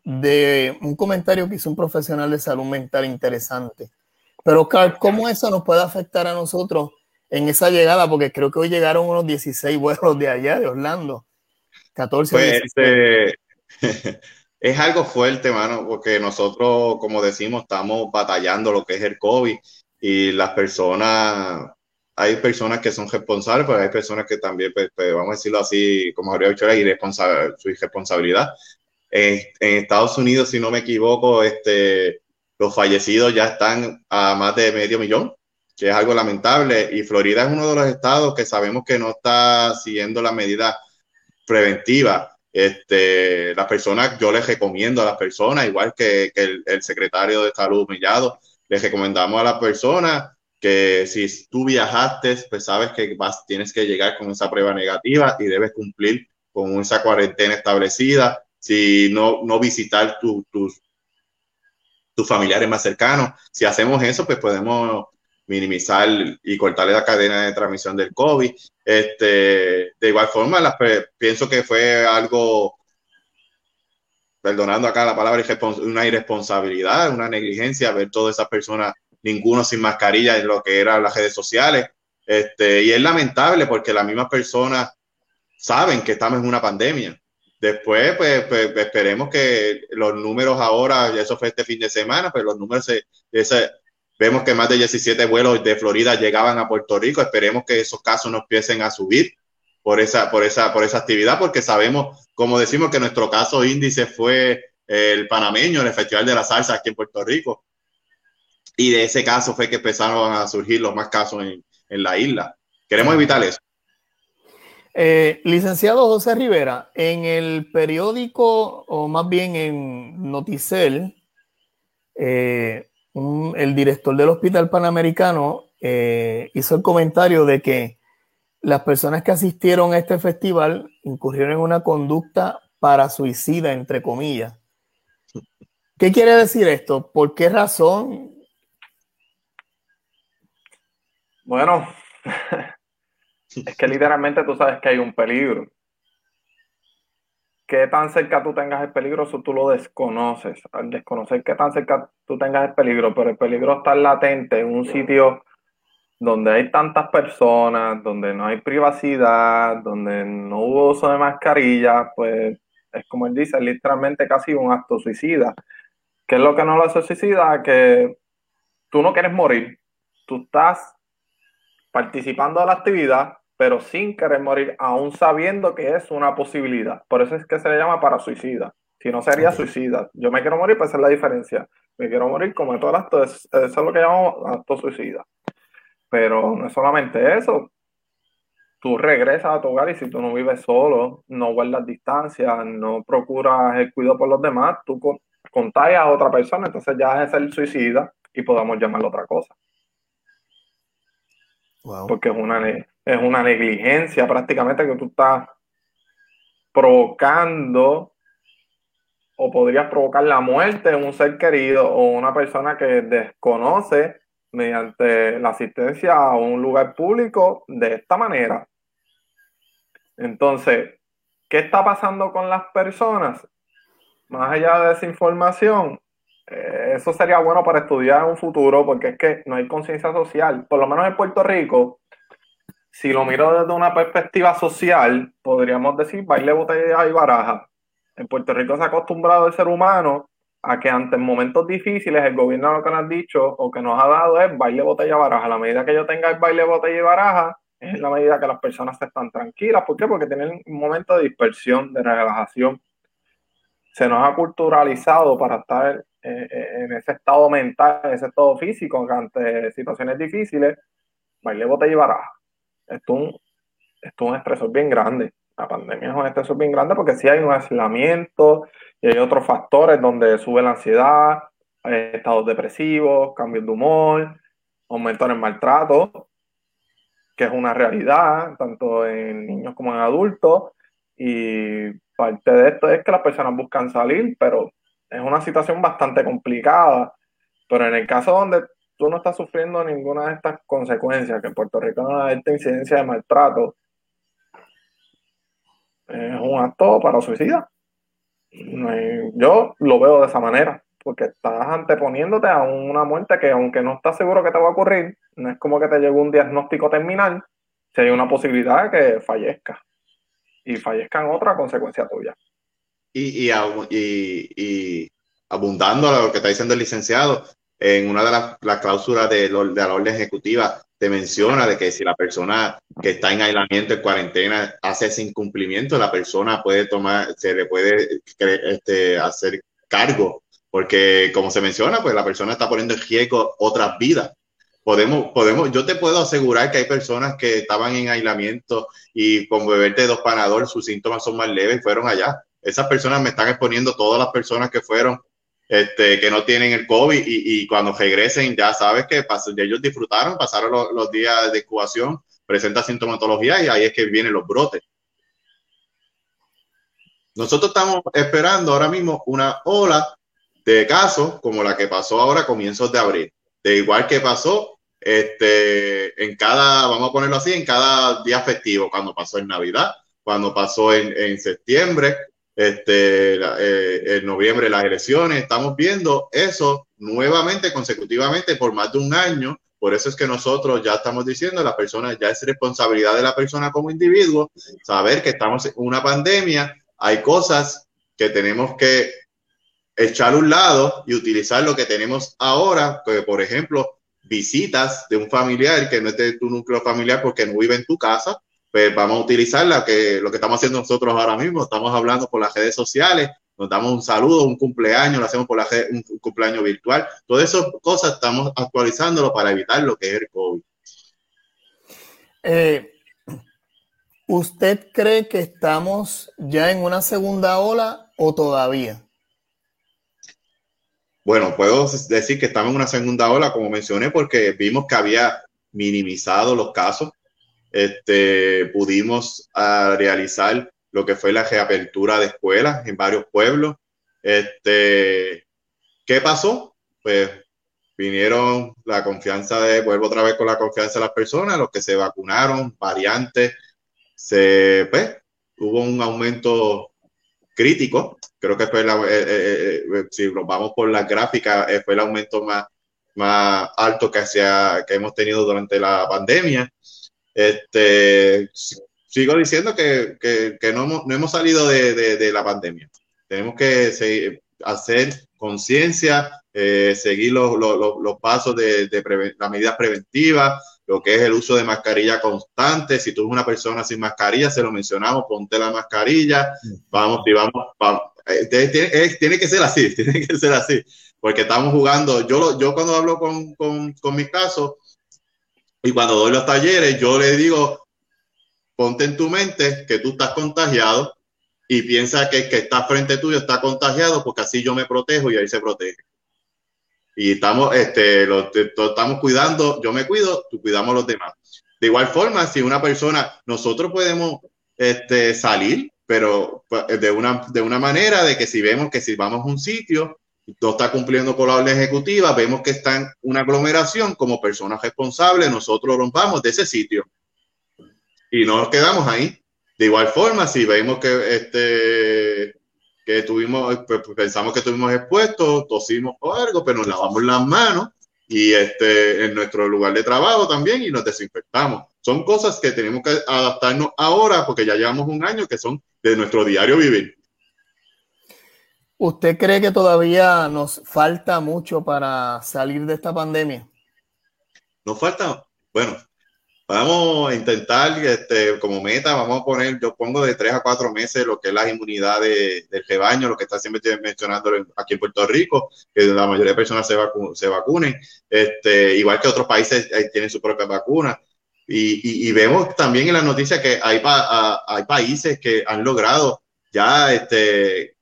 de un comentario que hizo un profesional de salud mental interesante. Pero, Carl, ¿cómo eso nos puede afectar a nosotros en esa llegada? Porque creo que hoy llegaron unos 16 vuelos de allá, de Orlando. 14. Pues, este, es algo fuerte, mano, porque nosotros, como decimos, estamos batallando lo que es el COVID y las personas, hay personas que son responsables, pero hay personas que también, pues, pues vamos a decirlo así, como habría dicho, irresponsable, su irresponsabilidad. En, Estados Unidos, si no me equivoco, este, los fallecidos ya están a más de medio millón, que es algo lamentable. Y Florida es uno de los estados que sabemos que no está siguiendo las medidas preventivas este, las personas, yo les recomiendo a las personas, igual que, el, secretario de salud humillado, les recomendamos a las personas que si tú viajaste, pues sabes que vas, tienes que llegar con esa prueba negativa y debes cumplir con esa cuarentena establecida. Si no, no visitar tus, tus familiares más cercanos. Si hacemos eso, pues podemos minimizar y cortarle la cadena de transmisión del COVID. Este, de igual forma, pienso que fue algo, perdonando acá la palabra, una irresponsabilidad, una negligencia, ver todas esas personas, ninguno sin mascarilla en lo que eran las redes sociales. Este, y es lamentable porque las mismas personas saben que estamos en una pandemia. Después, pues, pues esperemos que los números ahora, eso fue este fin de semana, pues los números se, ese, Vemos que más de 17 vuelos de Florida llegaban a Puerto Rico. Esperemos que esos casos no empiecen a subir por esa, por esa, por esa actividad, porque sabemos, como decimos, que nuestro caso índice fue el panameño, el Festival de la Salsa aquí en Puerto Rico. Y de ese caso fue que empezaron a surgir los más casos en, en la isla. Queremos evitar eso. Eh, licenciado José Rivera, en el periódico, o más bien en Noticel, eh, el director del Hospital Panamericano eh, hizo el comentario de que las personas que asistieron a este festival incurrieron en una conducta para suicida, entre comillas. ¿Qué quiere decir esto? ¿Por qué razón? Bueno, es que literalmente tú sabes que hay un peligro qué tan cerca tú tengas el peligro, eso tú lo desconoces. Al desconocer qué tan cerca tú tengas el peligro, pero el peligro está latente en un sitio donde hay tantas personas, donde no hay privacidad, donde no hubo uso de mascarilla, pues es como él dice, literalmente casi un acto suicida. ¿Qué es lo que no lo hace suicida? Que tú no quieres morir, tú estás participando de la actividad, pero sin querer morir, aún sabiendo que es una posibilidad. Por eso es que se le llama para suicida. Si no sería suicida. Yo me quiero morir, pues esa es la diferencia. Me quiero morir, cometo el acto, eso es lo que llamamos acto suicida. Pero no es solamente eso. Tú regresas a tu hogar y si tú no vives solo, no guardas distancia, no procuras el cuidado por los demás, tú contagias a otra persona, entonces ya es el suicida y podamos llamarlo otra cosa. Porque es una, es una negligencia prácticamente que tú estás provocando o podrías provocar la muerte de un ser querido o una persona que desconoce mediante la asistencia a un lugar público de esta manera. Entonces, ¿qué está pasando con las personas? Más allá de esa información, eh, eso sería bueno para estudiar en un futuro porque es que no hay conciencia social. Por lo menos en Puerto Rico, si lo miro desde una perspectiva social, podríamos decir baile, botella y baraja. En Puerto Rico se ha acostumbrado el ser humano a que ante momentos difíciles el gobierno lo que nos ha dicho o que nos ha dado es baile, botella, baraja. La medida que yo tenga el baile, botella y baraja, es la medida que las personas están tranquilas. ¿Por qué? Porque tienen un momento de dispersión, de relajación. Se nos ha culturalizado para estar en ese estado mental, en ese estado físico, ante situaciones difíciles, baile, botella y baraja. Esto es un, es un estresor bien grande. La pandemia es un estresor bien grande porque si hay un aislamiento y hay otros factores donde sube la ansiedad, hay estados depresivos, cambios de humor, aumento en el maltrato, que es una realidad tanto en niños como en adultos. Y parte de esto es que las personas buscan salir, pero es una situación bastante complicada. Pero en el caso donde tú no estás sufriendo ninguna de estas consecuencias, que en Puerto Rico no hay esta incidencia de maltrato, es un acto para suicida. Yo lo veo de esa manera, porque estás anteponiéndote a una muerte que aunque no estás seguro que te va a ocurrir, no es como que te llegó un diagnóstico terminal, si hay una posibilidad de que fallezca y fallezca en otra consecuencia tuya. Y, abundando a lo que está diciendo el licenciado, en una de las, cláusulas de, la orden ejecutiva te menciona de que si la persona que está en aislamiento, en cuarentena, hace ese incumplimiento, la persona puede tomar, se le puede este, hacer cargo, porque como se menciona, pues la persona está poniendo en riesgo otras vidas. Podemos, podemos, yo te puedo asegurar que hay personas que estaban en aislamiento y con beberte dos panador sus síntomas son más leves fueron allá. Esas personas me están exponiendo todas las personas que fueron este, que no tienen el COVID y, cuando regresen ya sabes que ellos disfrutaron, pasaron los, días de incubación, presenta sintomatología y ahí es que vienen los brotes. Nosotros estamos esperando ahora mismo una ola de casos como la que pasó ahora comienzos de abril. De igual que pasó este, en cada, vamos a ponerlo así, en cada día festivo, cuando pasó en Navidad, cuando pasó en, en septiembre, este, eh, en noviembre las elecciones. Estamos viendo eso nuevamente, consecutivamente, por más de un año. Por eso es que nosotros ya estamos diciendo, la persona ya es responsabilidad de la persona como individuo, saber que estamos en una pandemia, hay cosas que tenemos que echar a un lado y utilizar lo que tenemos ahora, que por ejemplo, visitas de un familiar que no es de tu núcleo familiar porque no vive en tu casa, pues vamos a utilizar la que, lo que estamos haciendo nosotros ahora mismo. Estamos hablando por las redes sociales, nos damos un saludo, un cumpleaños, lo hacemos por la un, cumpleaños virtual. Todas esas cosas estamos actualizándolo para evitar lo que es el COVID. Eh, ¿Usted cree que estamos ya en una segunda ola o todavía? Bueno, puedo decir que estamos en una segunda ola, como mencioné, porque vimos que había minimizado los casos este, pudimos ah, realizar lo que fue la reapertura de escuelas en varios pueblos. Este, ¿Qué pasó? Pues vinieron la confianza de, vuelvo otra vez con la confianza de las personas, los que se vacunaron, variantes, se, pues, hubo un aumento crítico, creo que fue, la, eh, eh, eh, si nos vamos por la gráfica, fue el aumento más, más alto que, que hemos tenido durante la pandemia. Este, sigo diciendo que, que, no, hemos, no, hemos, salido de, de, la pandemia. Tenemos que hacer conciencia, eh, seguir los, los, los, pasos de, de las medidas preventivas, lo que es el uso de mascarilla constante. Si tú eres una persona sin mascarilla, se lo mencionamos, ponte la mascarilla, vamos y vamos. Eh, tiene, tiene, que ser así, tiene que ser así, porque estamos jugando. Yo, yo cuando hablo con, con, con mis casos, y cuando doy los talleres, yo le digo, ponte en tu mente que tú estás contagiado y piensa que el que está frente tuyo está contagiado porque así yo me protejo y ahí se protege. Y estamos, este, lo, estamos cuidando, yo me cuido, tú cuidamos los demás. De igual forma, si una persona, nosotros podemos este, salir, pero pues, de una, de una manera de que si vemos que si vamos a un sitio no está cumpliendo con la orden ejecutiva, vemos que está en una aglomeración, como personas responsables, nosotros rompamos de ese sitio y no nos quedamos ahí. De igual forma, si vemos que este que tuvimos, pues, pues, pensamos que estuvimos expuestos, tosimos o algo, pero nos lavamos las manos y este, en nuestro lugar de trabajo también y nos desinfectamos. Son cosas que tenemos que adaptarnos ahora porque ya llevamos un año que son de nuestro diario vivir. ¿Usted cree que todavía nos falta mucho para salir de esta pandemia? Nos falta, bueno, vamos a intentar, este, como meta, vamos a poner, yo pongo de tres a cuatro meses lo que es la inmunidad del rebaño, lo que está siempre mencionando aquí en Puerto Rico, que la mayoría de personas se, se vacunen, este, igual que otros países tienen su propia vacuna. Y, vemos también en las noticias que hay, hay países que han logrado ya este,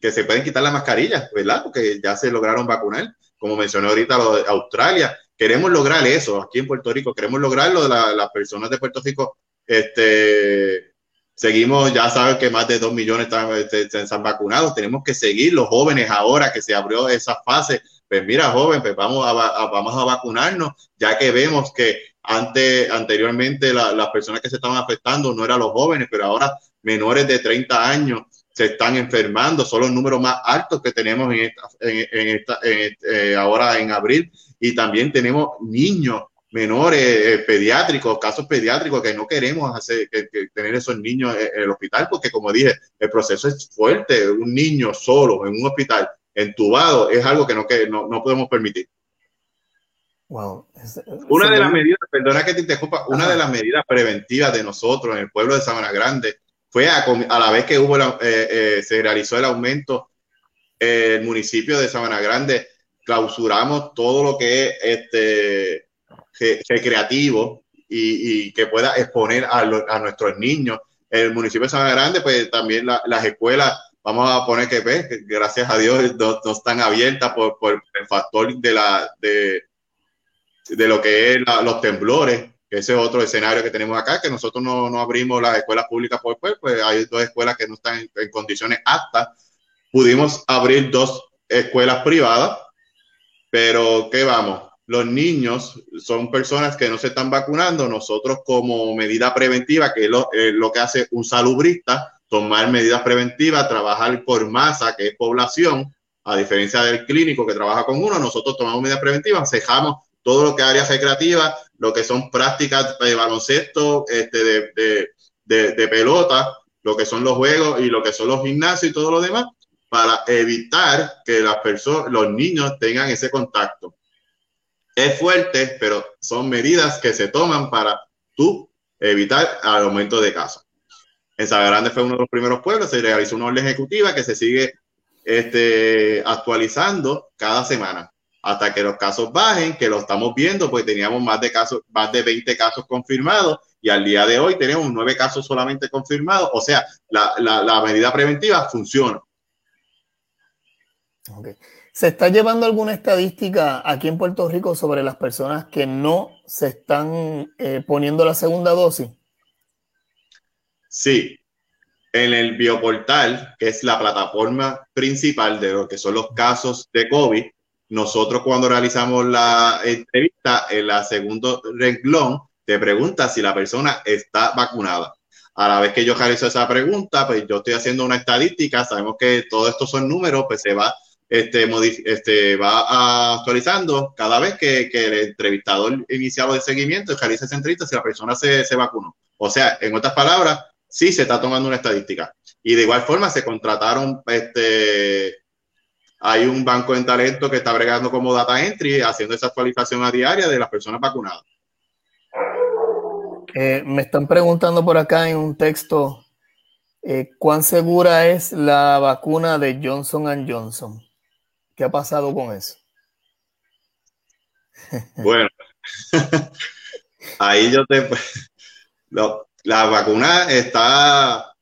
que se pueden quitar las mascarillas, ¿verdad? Porque ya se lograron vacunar, como mencioné ahorita lo de Australia. Queremos lograr eso aquí en Puerto Rico, queremos lograrlo de las personas de Puerto Rico. Este, seguimos, ya saben que más de dos millones están, están vacunados, tenemos que seguir los jóvenes ahora que se abrió esa fase. Pues mira, joven, pues vamos a, vamos a vacunarnos, ya que vemos que antes, anteriormente las personas que se estaban afectando no eran los jóvenes, pero ahora menores de 30 años se están enfermando, son los números más altos que tenemos en esta, en, esta, eh, ahora en abril. Y también tenemos niños menores eh, pediátricos, casos pediátricos que no queremos hacer, que, tener esos niños en el hospital, porque como dije, el proceso es fuerte. Un niño solo en un hospital, entubado, es algo que no, que no, no podemos permitir. Wow. Una de las medidas, perdona que te interrumpa, una de las medidas preventivas de nosotros en el pueblo de Sabana Grande fue a, la vez que hubo eh, eh, se realizó el aumento el municipio de Sabana Grande clausuramos todo lo que es este recreativo y, que pueda exponer a, a, nuestros niños. El municipio de Sabana Grande, pues también las escuelas, vamos a poner que, pues, gracias a Dios no, están abiertas por, por, el factor de, la, de, de lo que es los temblores ese es otro escenario que tenemos acá, que nosotros no, no abrimos las escuelas públicas por pues, pues hay dos escuelas que no están en, condiciones aptas. Pudimos abrir dos escuelas privadas, pero ¿qué vamos? Los niños son personas que no se están vacunando. Nosotros como medida preventiva, que es lo, lo que hace un salubrista, tomar medidas preventivas, trabajar por masa, que es población, a diferencia del clínico que trabaja con uno, nosotros tomamos medidas preventivas, cejamos todo lo que es áreas recreativas, lo que son prácticas de baloncesto, este, de, de, de, pelota, lo que son los juegos y lo que son los gimnasios y todo lo demás, para evitar que las personas, los niños tengan ese contacto. Es fuerte, pero son medidas que se toman para tú evitar el aumento de casos. En Grande fue uno de los primeros pueblos, se realizó una orden ejecutiva que se sigue este, actualizando cada semana hasta que los casos bajen, que lo estamos viendo, pues teníamos más de casos, más de 20 casos confirmados y al día de hoy tenemos nueve casos solamente confirmados. O sea, la, la, medida preventiva funciona. ¿Se está llevando alguna estadística aquí en Puerto Rico sobre las personas que no se están eh, poniendo la segunda dosis? Sí. En el bioportal, que es la plataforma principal de lo que son los casos de COVID, nosotros cuando realizamos la entrevista, en la segundo renglón, te pregunta si la persona está vacunada. A la vez que yo realizo esa pregunta, pues yo estoy haciendo una estadística, sabemos que todos estos son números, pues se va, este, este, va actualizando cada vez que, que el entrevistador iniciado de seguimiento realiza esa entrevista si la persona se, se vacunó. O sea, en otras palabras, sí se está tomando una estadística. Y de igual forma se contrataron este, hay un banco de talento que está bregando como data entry, haciendo esa actualización a diaria de las personas vacunadas. Eh, me están preguntando por acá en un texto eh, cuán segura es la vacuna de Johnson Johnson. ¿Qué ha pasado con eso? Bueno, ahí yo te... la vacuna está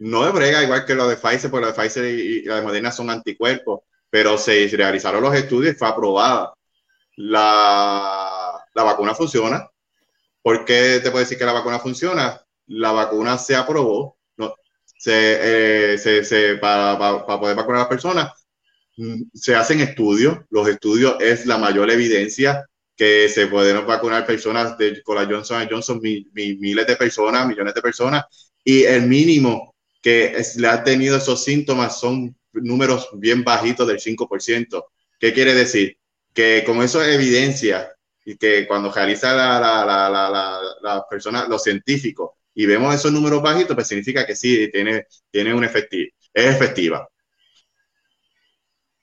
no de brega igual que lo de Pfizer, porque lo de Pfizer y, la de Moderna son anticuerpos, pero se realizaron los estudios y fue aprobada. La, la vacuna funciona. ¿Por qué te puedo decir que la vacuna funciona? La vacuna se aprobó no, se, eh, se, se, para, para, poder vacunar a las personas. Se hacen estudios. Los estudios es la mayor evidencia que se pueden vacunar personas de, con la Johnson Johnson, miles de personas, millones de personas, y el mínimo que le ha tenido esos síntomas son números bien bajitos del 5%. ¿Qué quiere decir? Que como eso es evidencia y que cuando realiza la, la, la, la, persona, los científicos, y vemos esos números bajitos, pues significa que sí, tiene, tiene un efectivo, es efectiva.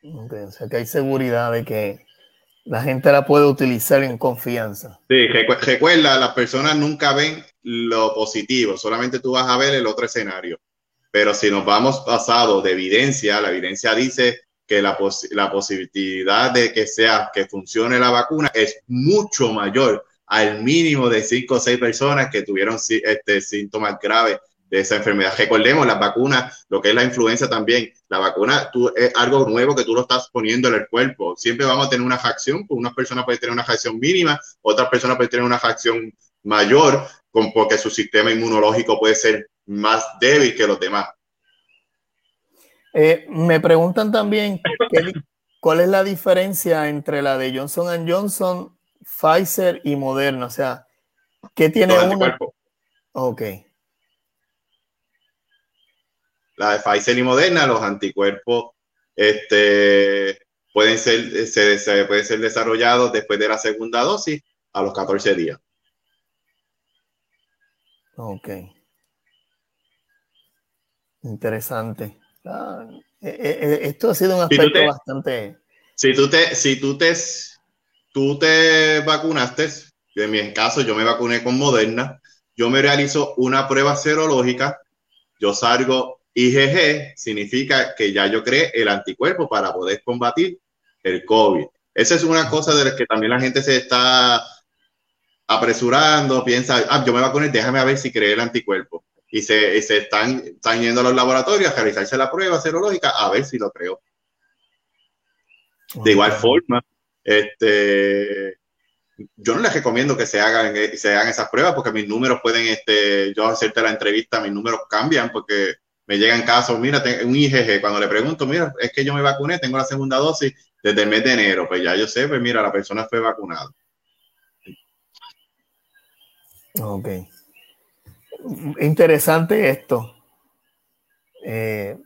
o sea que hay seguridad de que la gente la puede utilizar en confianza. Sí, recuerda, las personas nunca ven lo positivo, solamente tú vas a ver el otro escenario. Pero si nos vamos pasado de evidencia, la evidencia dice que la, la posibilidad de que sea, que funcione la vacuna es mucho mayor al mínimo de 5 o 6 personas que tuvieron este, síntomas graves de esa enfermedad. Recordemos, las vacunas, lo que es la influenza también, la vacuna tú, es algo nuevo que tú lo estás poniendo en el cuerpo. Siempre vamos a tener una reacción, pues unas personas pueden tener una reacción mínima, otras personas pueden tener una reacción mayor, porque su sistema inmunológico puede ser más débil que los demás. Eh, me preguntan también cuál es la diferencia entre la de Johnson Johnson, Pfizer y Moderna. O sea, ¿qué tiene uno? Ok. La de Pfizer y Moderna, los anticuerpos este, pueden, ser, se, pueden ser desarrollados después de la segunda dosis a los 14 días. Ok. Interesante. Ah, eh, eh, eh, esto ha sido un aspecto bastante. Si tú te, si tú te, tú te vacunaste, en mi caso yo me vacuné con Moderna, yo me realizo una prueba serológica, yo salgo IgG, significa que ya yo creé el anticuerpo para poder combatir el COVID. Esa es una cosa de la que también la gente se está apresurando, piensa, ah, yo me vacuné, déjame a ver si creé el anticuerpo y se, se están, están, yendo a los laboratorios a realizarse la prueba serológica a ver si lo creo. De igual forma, este, yo no les recomiendo que se hagan, se hagan esas pruebas porque mis números pueden, este, yo hacerte la entrevista, mis números cambian porque me llegan casos, mira, un IgG, cuando le pregunto, mira, es que yo me vacuné, tengo la segunda dosis desde el mes de enero, pues ya yo sé, pues mira, la persona fue vacunada. Ok interesante esto. Eh,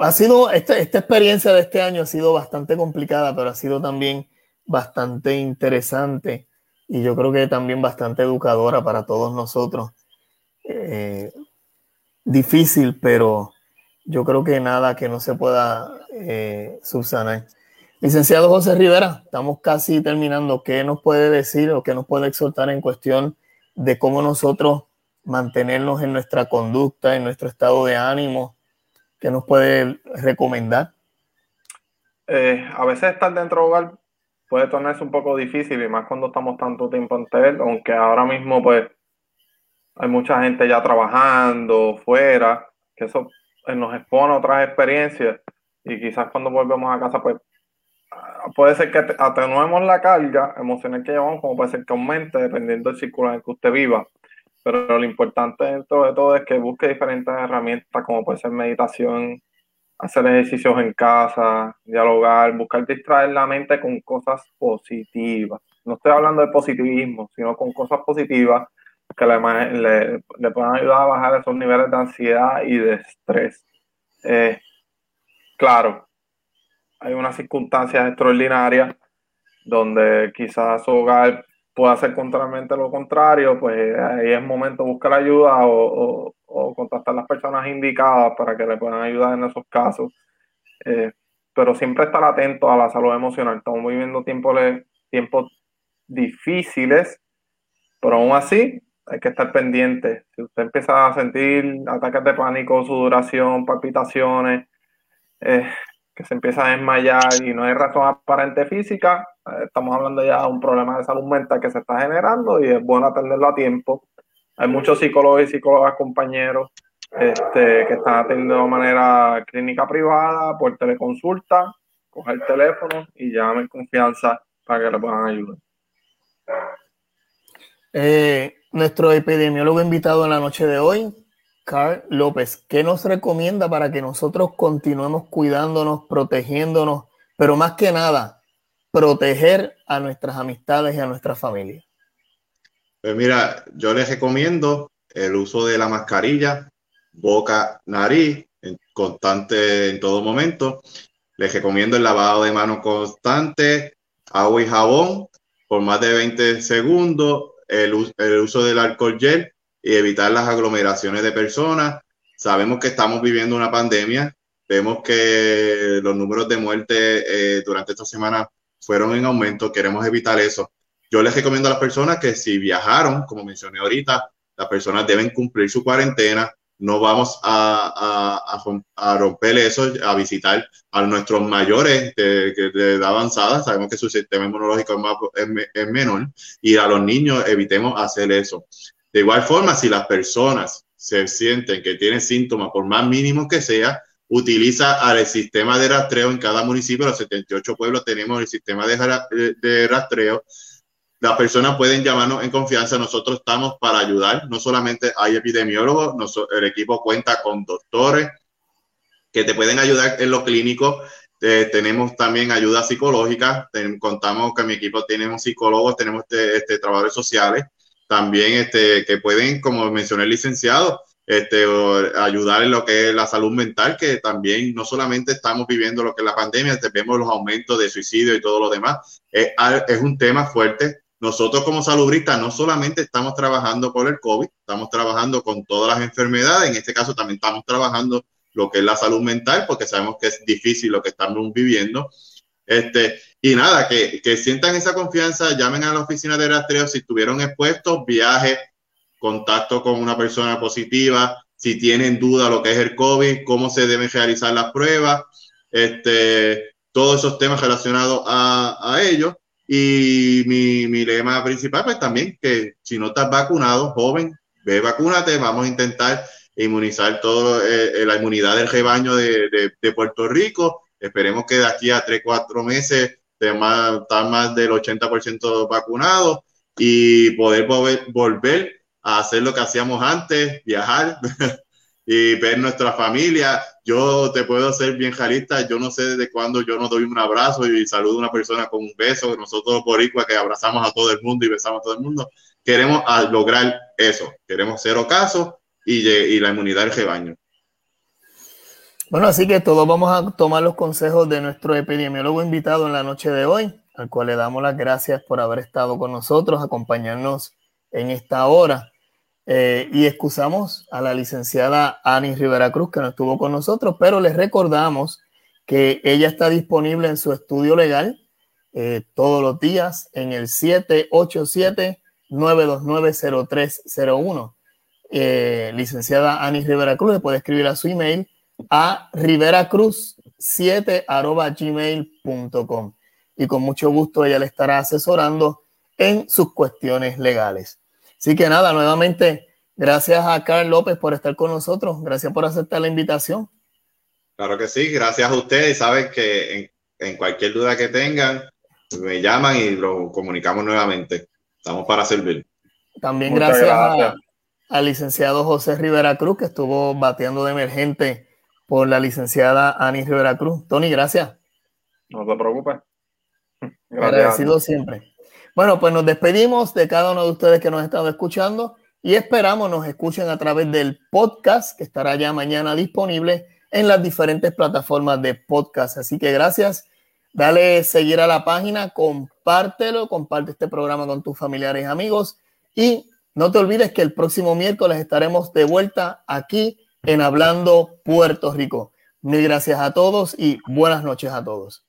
ha sido, esta, esta experiencia de este año ha sido bastante complicada, pero ha sido también bastante interesante y yo creo que también bastante educadora para todos nosotros. Eh, difícil, pero yo creo que nada que no se pueda eh, subsanar. Licenciado José Rivera, estamos casi terminando. ¿Qué nos puede decir o qué nos puede exhortar en cuestión de cómo nosotros mantenernos en nuestra conducta, en nuestro estado de ánimo? ¿Qué nos puede recomendar? Eh, a veces estar dentro del hogar puede tornarse un poco difícil y más cuando estamos tanto tiempo en él, aunque ahora mismo pues hay mucha gente ya trabajando fuera, que eso eh, nos expone otras experiencias y quizás cuando volvemos a casa pues ah, puede ser que atenuemos la carga emocional que llevamos como puede ser que aumente dependiendo del círculo en el que usted viva pero lo importante dentro de todo es que busque diferentes herramientas como puede ser meditación, hacer ejercicios en casa, dialogar, buscar distraer la mente con cosas positivas. No estoy hablando de positivismo, sino con cosas positivas que le, le, puedan ayudar a bajar esos niveles de ansiedad y de estrés. Eh, claro, hay unas circunstancias extraordinarias donde quizás su hogar puede hacer contrariamente lo contrario, pues ahí es momento de buscar ayuda o, contactar a las personas indicadas para que le puedan ayudar en esos casos. Eh, pero siempre estar atento a la salud emocional. Estamos viviendo tiempos, tiempos difíciles, pero aún así hay que estar pendiente. Si usted empieza a sentir ataques de pánico, sudoración, palpitaciones, eh, que se empieza a desmayar y no hay razón aparente física, estamos hablando ya de un problema de salud mental que se está generando y es bueno atenderlo a tiempo. Hay muchos psicólogos y psicólogas compañeros este, que están atendiendo de manera clínica privada, por teleconsulta, coger el teléfono y llamen confianza para que le puedan ayudar. Eh, nuestro epidemiólogo invitado en la noche de hoy, Carl López, ¿qué nos recomienda para que nosotros continuemos cuidándonos, protegiéndonos, pero más que nada, proteger a nuestras amistades y a nuestra familia? Pues mira, yo les recomiendo el uso de la mascarilla, boca, nariz, constante en todo momento. Les recomiendo el lavado de manos constante, agua y jabón por más de 20 segundos, el, el uso del alcohol gel y evitar las aglomeraciones de personas. Sabemos que estamos viviendo una pandemia vemos que los números de muerte eh, durante esta semana fueron en aumento, queremos evitar eso. Yo les recomiendo a las personas que si viajaron, como mencioné ahorita, las personas deben cumplir su cuarentena, no vamos a, romper eso, a visitar a nuestros mayores de, edad avanzada, sabemos que su sistema inmunológico es, menor, y a los niños evitemos hacer eso. De igual forma, si las personas se sienten que tienen síntomas, por más mínimos que sea, utiliza el sistema de rastreo en cada municipio, los 78 pueblos tenemos el sistema de, rastreo, las personas pueden llamarnos en confianza. Nosotros estamos para ayudar. No solamente hay epidemiólogos, el equipo cuenta con doctores que te pueden ayudar en lo clínico. Eh, tenemos también ayuda psicológica. contamos que mi equipo tenemos psicólogos, tenemos este, este, trabajadores sociales también este, que pueden, como mencioné el licenciado, este, ayudar en lo que es la salud mental, que también no solamente estamos viviendo lo que es la pandemia, vemos los aumentos de suicidio y todo lo demás. Es, un tema fuerte nosotros como salubristas no solamente estamos trabajando por el COVID, estamos trabajando con todas las enfermedades, en este caso también estamos trabajando lo que es la salud mental, porque sabemos que es difícil lo que estamos viviendo. Este, y nada, que, que sientan esa confianza, llamen a la oficina de rastreo si estuvieron expuestos, viaje, contacto con una persona positiva, si tienen duda lo que es el COVID, cómo se deben realizar las pruebas, este, todos esos temas relacionados a, a ellos. Y mi, mi, lema principal, pues también que si no estás vacunado, joven, ve, vacúnate, vamos a intentar inmunizar todo eh, eh, la inmunidad del rebaño de, de, Puerto Rico. Esperemos que de aquí a 3, 4 meses estar más del 80% vacunado y poder volver hacer lo que hacíamos antes, viajar y ver nuestra familia yo te puedo ser bien yo no sé desde cuándo yo no doy un abrazo y saludo a una persona con un beso, nosotros por igual que abrazamos a todo el mundo y besamos a todo el mundo, queremos lograr eso, queremos cero casos y, y la inmunidad del rebaño. Bueno, así que todos vamos a tomar los consejos de nuestro epidemiólogo invitado en la noche de hoy, al cual le damos las gracias por haber estado con nosotros, acompañarnos en esta hora. Eh, y excusamos a la licenciada Ani Rivera Cruz, que no estuvo con nosotros, pero les recordamos que ella está disponible en su estudio legal eh, todos los días en el 787-929-0301. Eh, licenciada Ani Rivera Cruz le puede escribir a su email a riveracruz7 gmail.com y con mucho gusto ella le estará asesorando en sus cuestiones legales. Así que nada, nuevamente, gracias a Carl López por estar con nosotros. Gracias por aceptar la invitación. Claro que sí, gracias a ustedes. Saben que en, cualquier duda que tengan, me llaman y lo comunicamos nuevamente. Estamos para servir. También gracias, al licenciado José Rivera Cruz, que estuvo bateando de emergente por la licenciada Ani Rivera Cruz. Tony, gracias. No te preocupes. Agradecido siempre. Bueno, pues nos despedimos de cada uno de ustedes que nos estado escuchando y esperamos nos escuchen a través del podcast que estará ya mañana disponible en las diferentes plataformas de podcast. Así que gracias. Dale seguir a la página, compártelo, comparte este programa con tus familiares y amigos y no te olvides que el próximo miércoles estaremos de vuelta aquí en Hablando Puerto Rico. Mil gracias a todos y buenas noches a todos.